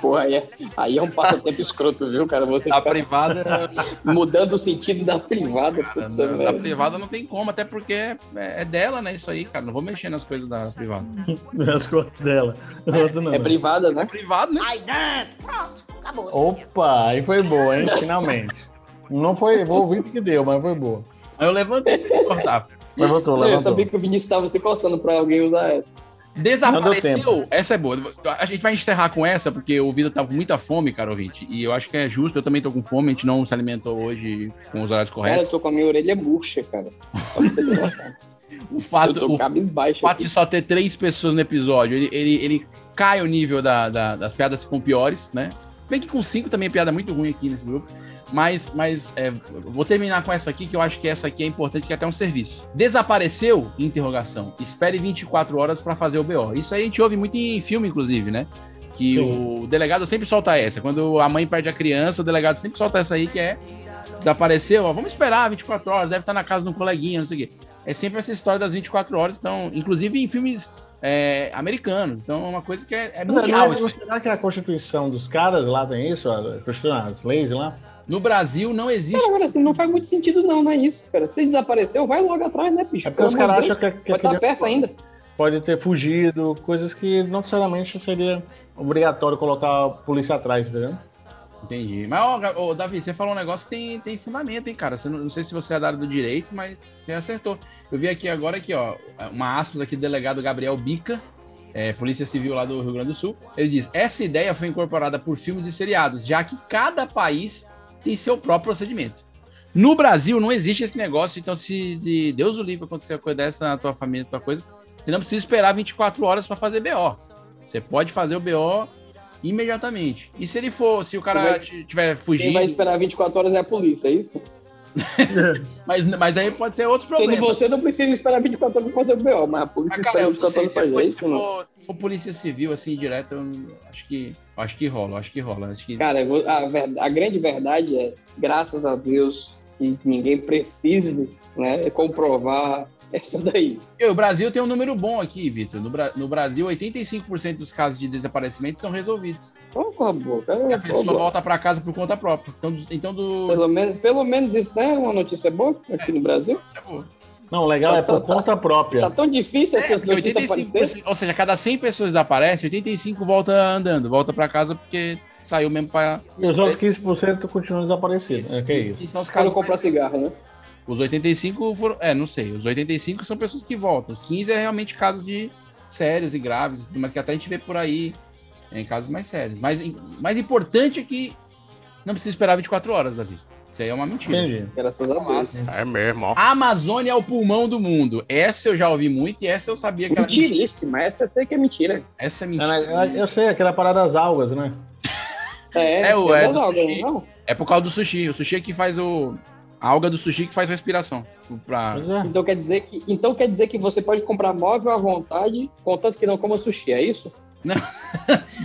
Pô, aí é, aí é um passatempo escroto, viu, cara? Você Da privada. <laughs> mudando o sentido da privada. Puta, Da velho. privada não tem como, até porque é, é dela, né? Isso aí, cara. Não vou mexer nas coisas da privada. <laughs> As cores dela. Outra não. É privada, né? Privado, né? Ai, não. Pronto, acabou. Opa, aí foi boa, hein? <laughs> Finalmente. Não foi, vou ouvir o que deu, mas foi boa. Aí eu levantei pra cortar. <laughs> Levantou, Eu levantou. sabia que o Vinícius estava se coçando pra alguém usar essa. Desapareceu. Essa é boa. A gente vai encerrar com essa, porque o Vitor tá com muita fome, cara ouvinte. E eu acho que é justo. Eu também tô com fome. A gente não se alimentou hoje com os horários Cara, eu corretos. tô com a minha orelha murcha, cara. O fato, o, o fato de só ter três pessoas no episódio, ele, ele, ele cai o nível da- da- das piadas com piores, né? Bem que com cinco também é piada muito ruim aqui nesse grupo. Mas, mas é, vou terminar com essa aqui, que eu acho que essa aqui é importante, que é até um serviço. Desapareceu? Interrogação. Espere 24 horas para fazer o BO. Isso aí a gente ouve muito em filme, inclusive, né? Que o delegado sempre solta essa. Quando a mãe perde a criança, o delegado sempre solta essa aí, que é desapareceu, ó, vamos esperar 24 horas, deve estar na casa de um coleguinha, não sei o quê. É sempre essa história das 24 horas, então, inclusive em filmes é, americanos. Então é uma coisa que é, é mundial. aí. será que a Constituição dos caras lá tem isso? A Constituição, as leis lá? No Brasil não existe. Cara, agora assim, não faz muito sentido não, não é isso, cara. Se desapareceu, vai logo atrás, né, bicho? É porque os Pelo caras acham que, que Vai estar aquele perto ainda. pode ter fugido, coisas que não necessariamente seria obrigatório colocar a polícia atrás, entendeu? Entendi. Mas, ó, ô, Davi, você falou um negócio que tem, tem fundamento, hein, cara? Você não, não sei se você é da área do direito, mas você acertou. Eu vi aqui agora, aqui, ó, uma aspas aqui do delegado Gabriel Bica, é, Polícia Civil lá do Rio Grande do Sul. Ele diz: essa ideia foi incorporada por filmes e seriados, já que cada país tem seu próprio procedimento. No Brasil não existe esse negócio, então se de Deus o livre acontecer uma coisa dessa na tua família, na tua coisa, você não precisa esperar 24 horas para fazer BO. Você pode fazer o BO imediatamente. E se ele for, se o cara Vai- tiver Quem fugindo, vai esperar 24 horas é a polícia, é isso? <laughs> mas, mas aí pode ser outros Sendo problemas. você não precisa esperar 24 horas pra fazer o BO, mas a polícia Mas, cara, espera eu não 24 sei, horas fazer se isso, for, se for polícia civil, assim, direto, acho que, acho que rola, acho que rola. Acho que... Cara, vou- a, a grande verdade é, graças a Deus, que ninguém precise né, comprovar essa daí. E o Brasil tem um número bom aqui, Vitor. No, Bra- no Brasil, 85% dos casos de desaparecimento são resolvidos. Vamos com a. E é, pessoa boa. volta para casa por conta própria. Então, do- então do... Pelo menos, pelo menos isso né, é uma notícia boa aqui no Brasil. Não, o legal é por conta própria. Tá tão difícil É, essas notícias 85%, aparecerem. ou seja, cada 100 pessoas desaparecem, 85 volta andando, volta para casa porque saiu mesmo para. E os outros 15% continuam desaparecidos. É que é isso. E são os Foram casos comprar cigarro, né? Os 85 foram. É, não sei. Os 85 são pessoas que voltam. Os 15 é realmente casos de sérios e graves, mas que até a gente vê por aí em casos mais sérios. Mas o mais importante é que não precisa esperar 24 horas, Davi. Isso aí é uma mentira. Entendi. Graças a Deus. É mesmo, ó. A Amazônia é o pulmão do mundo. Essa eu já ouvi muito e essa eu sabia que era mentira. Mentiríssima, essa eu sei que é mentira. Essa é É, mentira. né, Eu sei, aquela parada das algas, né? É, É, o- é é das do algas, sushi. não? É por causa do sushi. O sushi é que faz o. A alga do sushi que faz respiração. Pra... Pois é. Então quer dizer que então quer dizer que você pode comprar móvel à vontade, contanto que não coma sushi, é isso?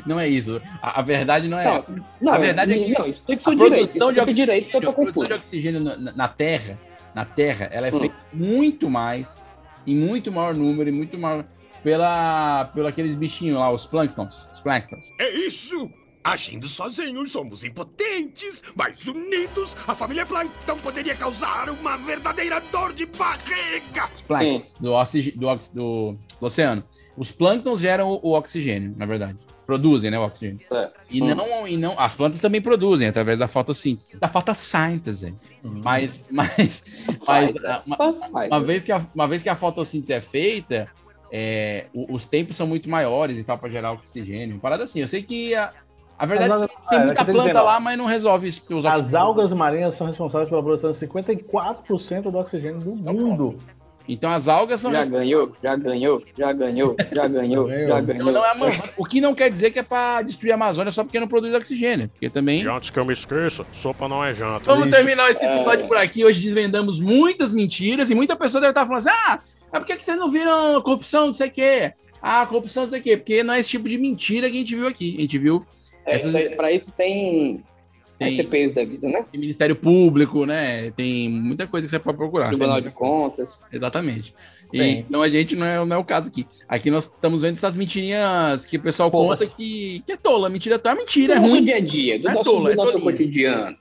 Não <laughs> é isso. A, a verdade não é. Não, não, a verdade é que não, explica a direito, produção de direito que eu tô a produção confuso. de oxigênio na, na- Terra, na Terra, ela é Hum. feita muito mais, em muito maior número, e muito maior pela, pelo aqueles bichinhos lá, os plânctons, os plânctons. É isso! Agindo sozinhos, somos impotentes, mas unidos, a família Plankton poderia causar uma verdadeira dor de barriga! Os plânctons do, oxig- do, ox- do- do oceano. Os plânctons geram o, o oxigênio, na verdade. Produzem, né, o oxigênio. É. E, Hum. não, e não. As plantas também produzem através da fotossíntese. Da fotossíntese. Mas, mas, mas Faz, uma, uma vez que a, uma vez que a fotossíntese é feita, é, o- os tempos são muito maiores e tal para gerar oxigênio. Parada assim. Eu sei que a, a verdade é que tem é, muita dizer, planta lá, mas não resolve isso. que os As algas marinhas são responsáveis pela produção de 54% do oxigênio do mundo. Então as algas são Já ganhou, já ganhou, já ganhou, já ganhou, <laughs> já ganhou. não é. O que não quer dizer que é pra destruir a Amazônia só porque não produz oxigênio. Porque também. E antes que eu me esqueça, sopa não é janta. Vamos terminar esse episódio É. por aqui. Hoje desvendamos muitas mentiras e muita pessoa deve estar falando assim: ah, mas por que que vocês não viram corrupção, não sei o quê? Ah, corrupção, não sei o quê. Porque não é esse tipo de mentira que a gente viu aqui. A gente viu essas- isso aí- Pra isso tem, Tem- SCPs da vida, né? tem Ministério Público, né? Tem muita coisa que você pode procurar. Tribunal de Contas. Exatamente. E, então a gente não é, não é o caso aqui. Aqui nós estamos vendo essas mentirinhas que o pessoal conta que, que é tola. Mentira é mentira, é do nosso ruim. dia a dia, do Não é nosso, tola, do é nosso tolinha. cotidiano,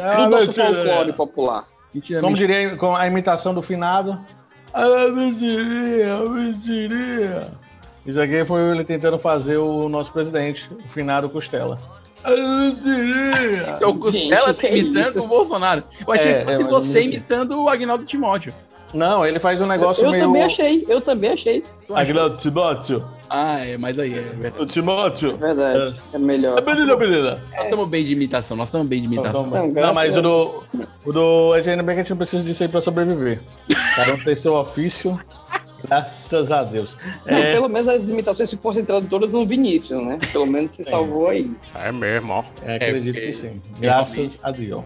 Ah, do nosso mentira. folclore popular. Mentira, Como mentira. diria com a imitação do finado. Ah, mentirinha, mentirinha. Isso aqui foi ele tentando fazer o nosso presidente, o finado Costela. É o Costela Gente, que imitando o Bolsonaro. Eu achei É, que fosse é, você imitando o Agnaldo Timóteo. Não, ele faz um negócio eu meio. também achei, eu também achei. Aquilo, Timóteo. Ah, é, mas aí é verdade. O Timóteo. Verdade, é melhor. É menina, menina. Nós estamos bem de imitação, nós estamos bem de imitação. Não, mas, não, mas o do. O do. Ainda bem que a gente não precisa disso aí pra sobreviver. Cada um tem seu ofício. Graças a Deus. Não, É, Pelo menos as imitações se fossem tradutoras no Vinícius, né? Pelo menos se salvou aí. É mesmo, ó. é, acredito porque- que sim. Graças a Deus.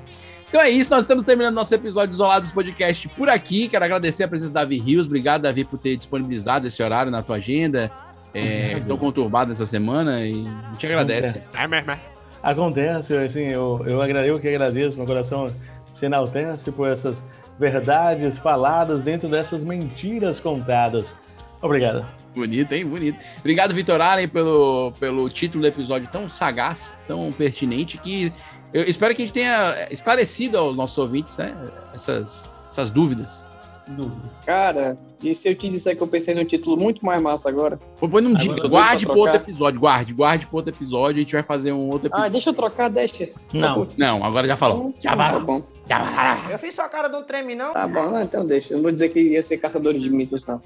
Então é isso, nós estamos terminando nosso episódio Isolados Podcast por aqui. Quero agradecer a presença do Davi Rios. Obrigado, Davi, por ter disponibilizado esse horário na tua agenda. É, tão conturbado essa semana e a gente agradece. É mesmo, é. Acontece, assim, eu, eu, eu que agradeço, meu coração se enaltece por essas verdades faladas dentro dessas mentiras contadas. Obrigado. Bonito, hein? Bonito. Obrigado, Vitor Allen, pelo, pelo título do episódio tão sagaz, tão pertinente, que eu espero que a gente tenha esclarecido aos nossos ouvintes né, essas, essas dúvidas. Cara, e se eu te disser que eu pensei num título muito mais massa agora? Pô, Põe num Agora dia, deixa guarde para outro episódio, guarde, guarde para outro episódio, a gente vai fazer um outro Ah, episódio. deixa eu trocar, deixa. Não. Não, agora já falou. Já Tá vai. bom. Já vai. Eu fiz sua cara não treme, não? Tá bom, não, então deixa. Eu não vou dizer que ia ser caçador de mitos, não.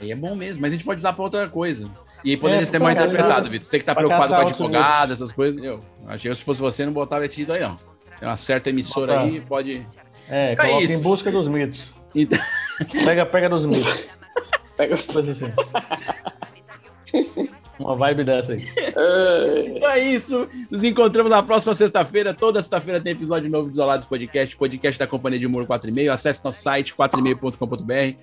Aí é bom mesmo, mas a gente pode usar para outra coisa. E aí poderia É, ser mal pra interpretado, Vitor. Você que tá pra preocupado com caçar outros advogado, essas coisas. Eu achei que se fosse você, não botava esse título aí, não. Tem uma certa emissora Bota- aí, pode. É, É coloca isso. em busca dos mitos. Então- Pega, pega dos mitos. Pega. Coisa assim. Uma vibe dessa aí. Então é isso. Nos encontramos na próxima sexta-feira. Toda sexta-feira tem episódio novo do Isolados Podcast, podcast da Companhia de Humor 4,5. Acesse nosso site 4,5.com.br.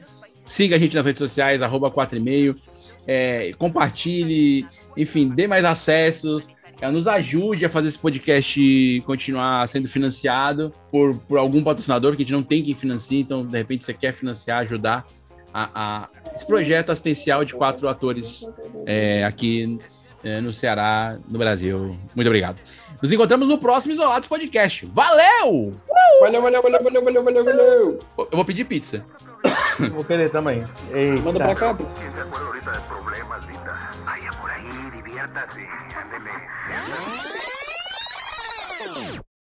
Siga a gente nas redes sociais, arroba 4,5. É, compartilhe, enfim, dê mais acessos. É, nos ajude a fazer esse podcast continuar sendo financiado por, por algum patrocinador que a gente não tem quem financie, então de repente você quer financiar, ajudar a, a- esse projeto assistencial de quatro atores é, aqui é, no Ceará, no Brasil. Muito obrigado. Nos encontramos no próximo Isolados Podcast. Valeu! Valeu, valeu, valeu, valeu, valeu, valeu, valeu. Eu vou pedir pizza. Vou querer também. Eita. Manda pra cá, pô.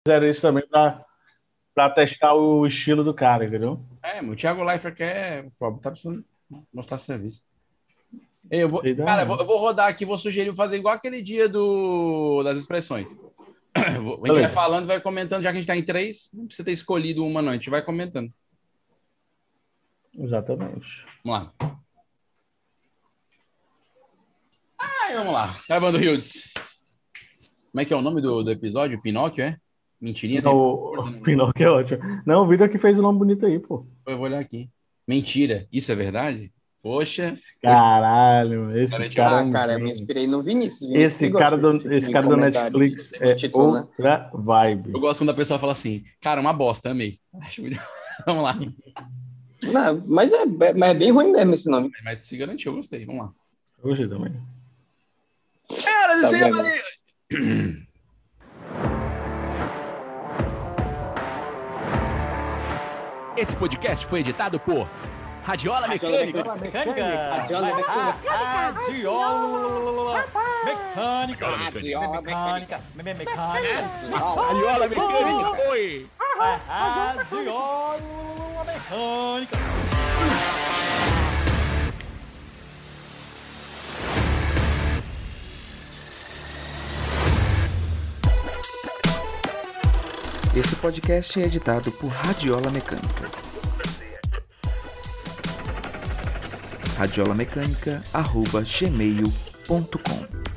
Fizeram isso também pra, pra testar o estilo do cara, entendeu? É, o Thiago Leifert quer. pô, Tá precisando mostrar serviço. Eu vou, cara, eu vou, rodar aqui, vou sugerir fazer igual aquele dia do, das expressões. <coughs> A gente vai falando, vai comentando, já que a gente tá em três, não precisa ter escolhido uma, não. A gente vai comentando. Exatamente. Vamos lá. Ai, vamos lá. Gravando Hildes. Como é que é o nome do, do episódio? Pinóquio, é? Mentirinha? tem- O, o <laughs> Pinóquio é ótimo. Não, o Vitor que fez o nome bonito aí, pô. Eu vou olhar aqui. Mentira. Isso é verdade? Poxa. Caralho, esse cara. é Ah, um cara, eu me inspirei no Vinícius. Vinícius Esse cara, do, tipo esse de cara do Netflix é título, né? outra vibe. Eu gosto quando a pessoa fala assim, cara, uma bosta, amei. <laughs> Vamos lá. Não, mas, é, mas é bem ruim mesmo esse nome. Mas se garantiu, eu gostei. Vamos lá. Hoje também. Senhoras e Tá senhores. Esse podcast foi editado por Radiola Mecânica. Radiola Mecânica. Radiola mecânica. Radiola mecânica. Mecânica. Radiola Mecânica. Oi. Radiola mecânica. Esse podcast é editado por Radiola Mecânica. radiolamecânica.gmail.com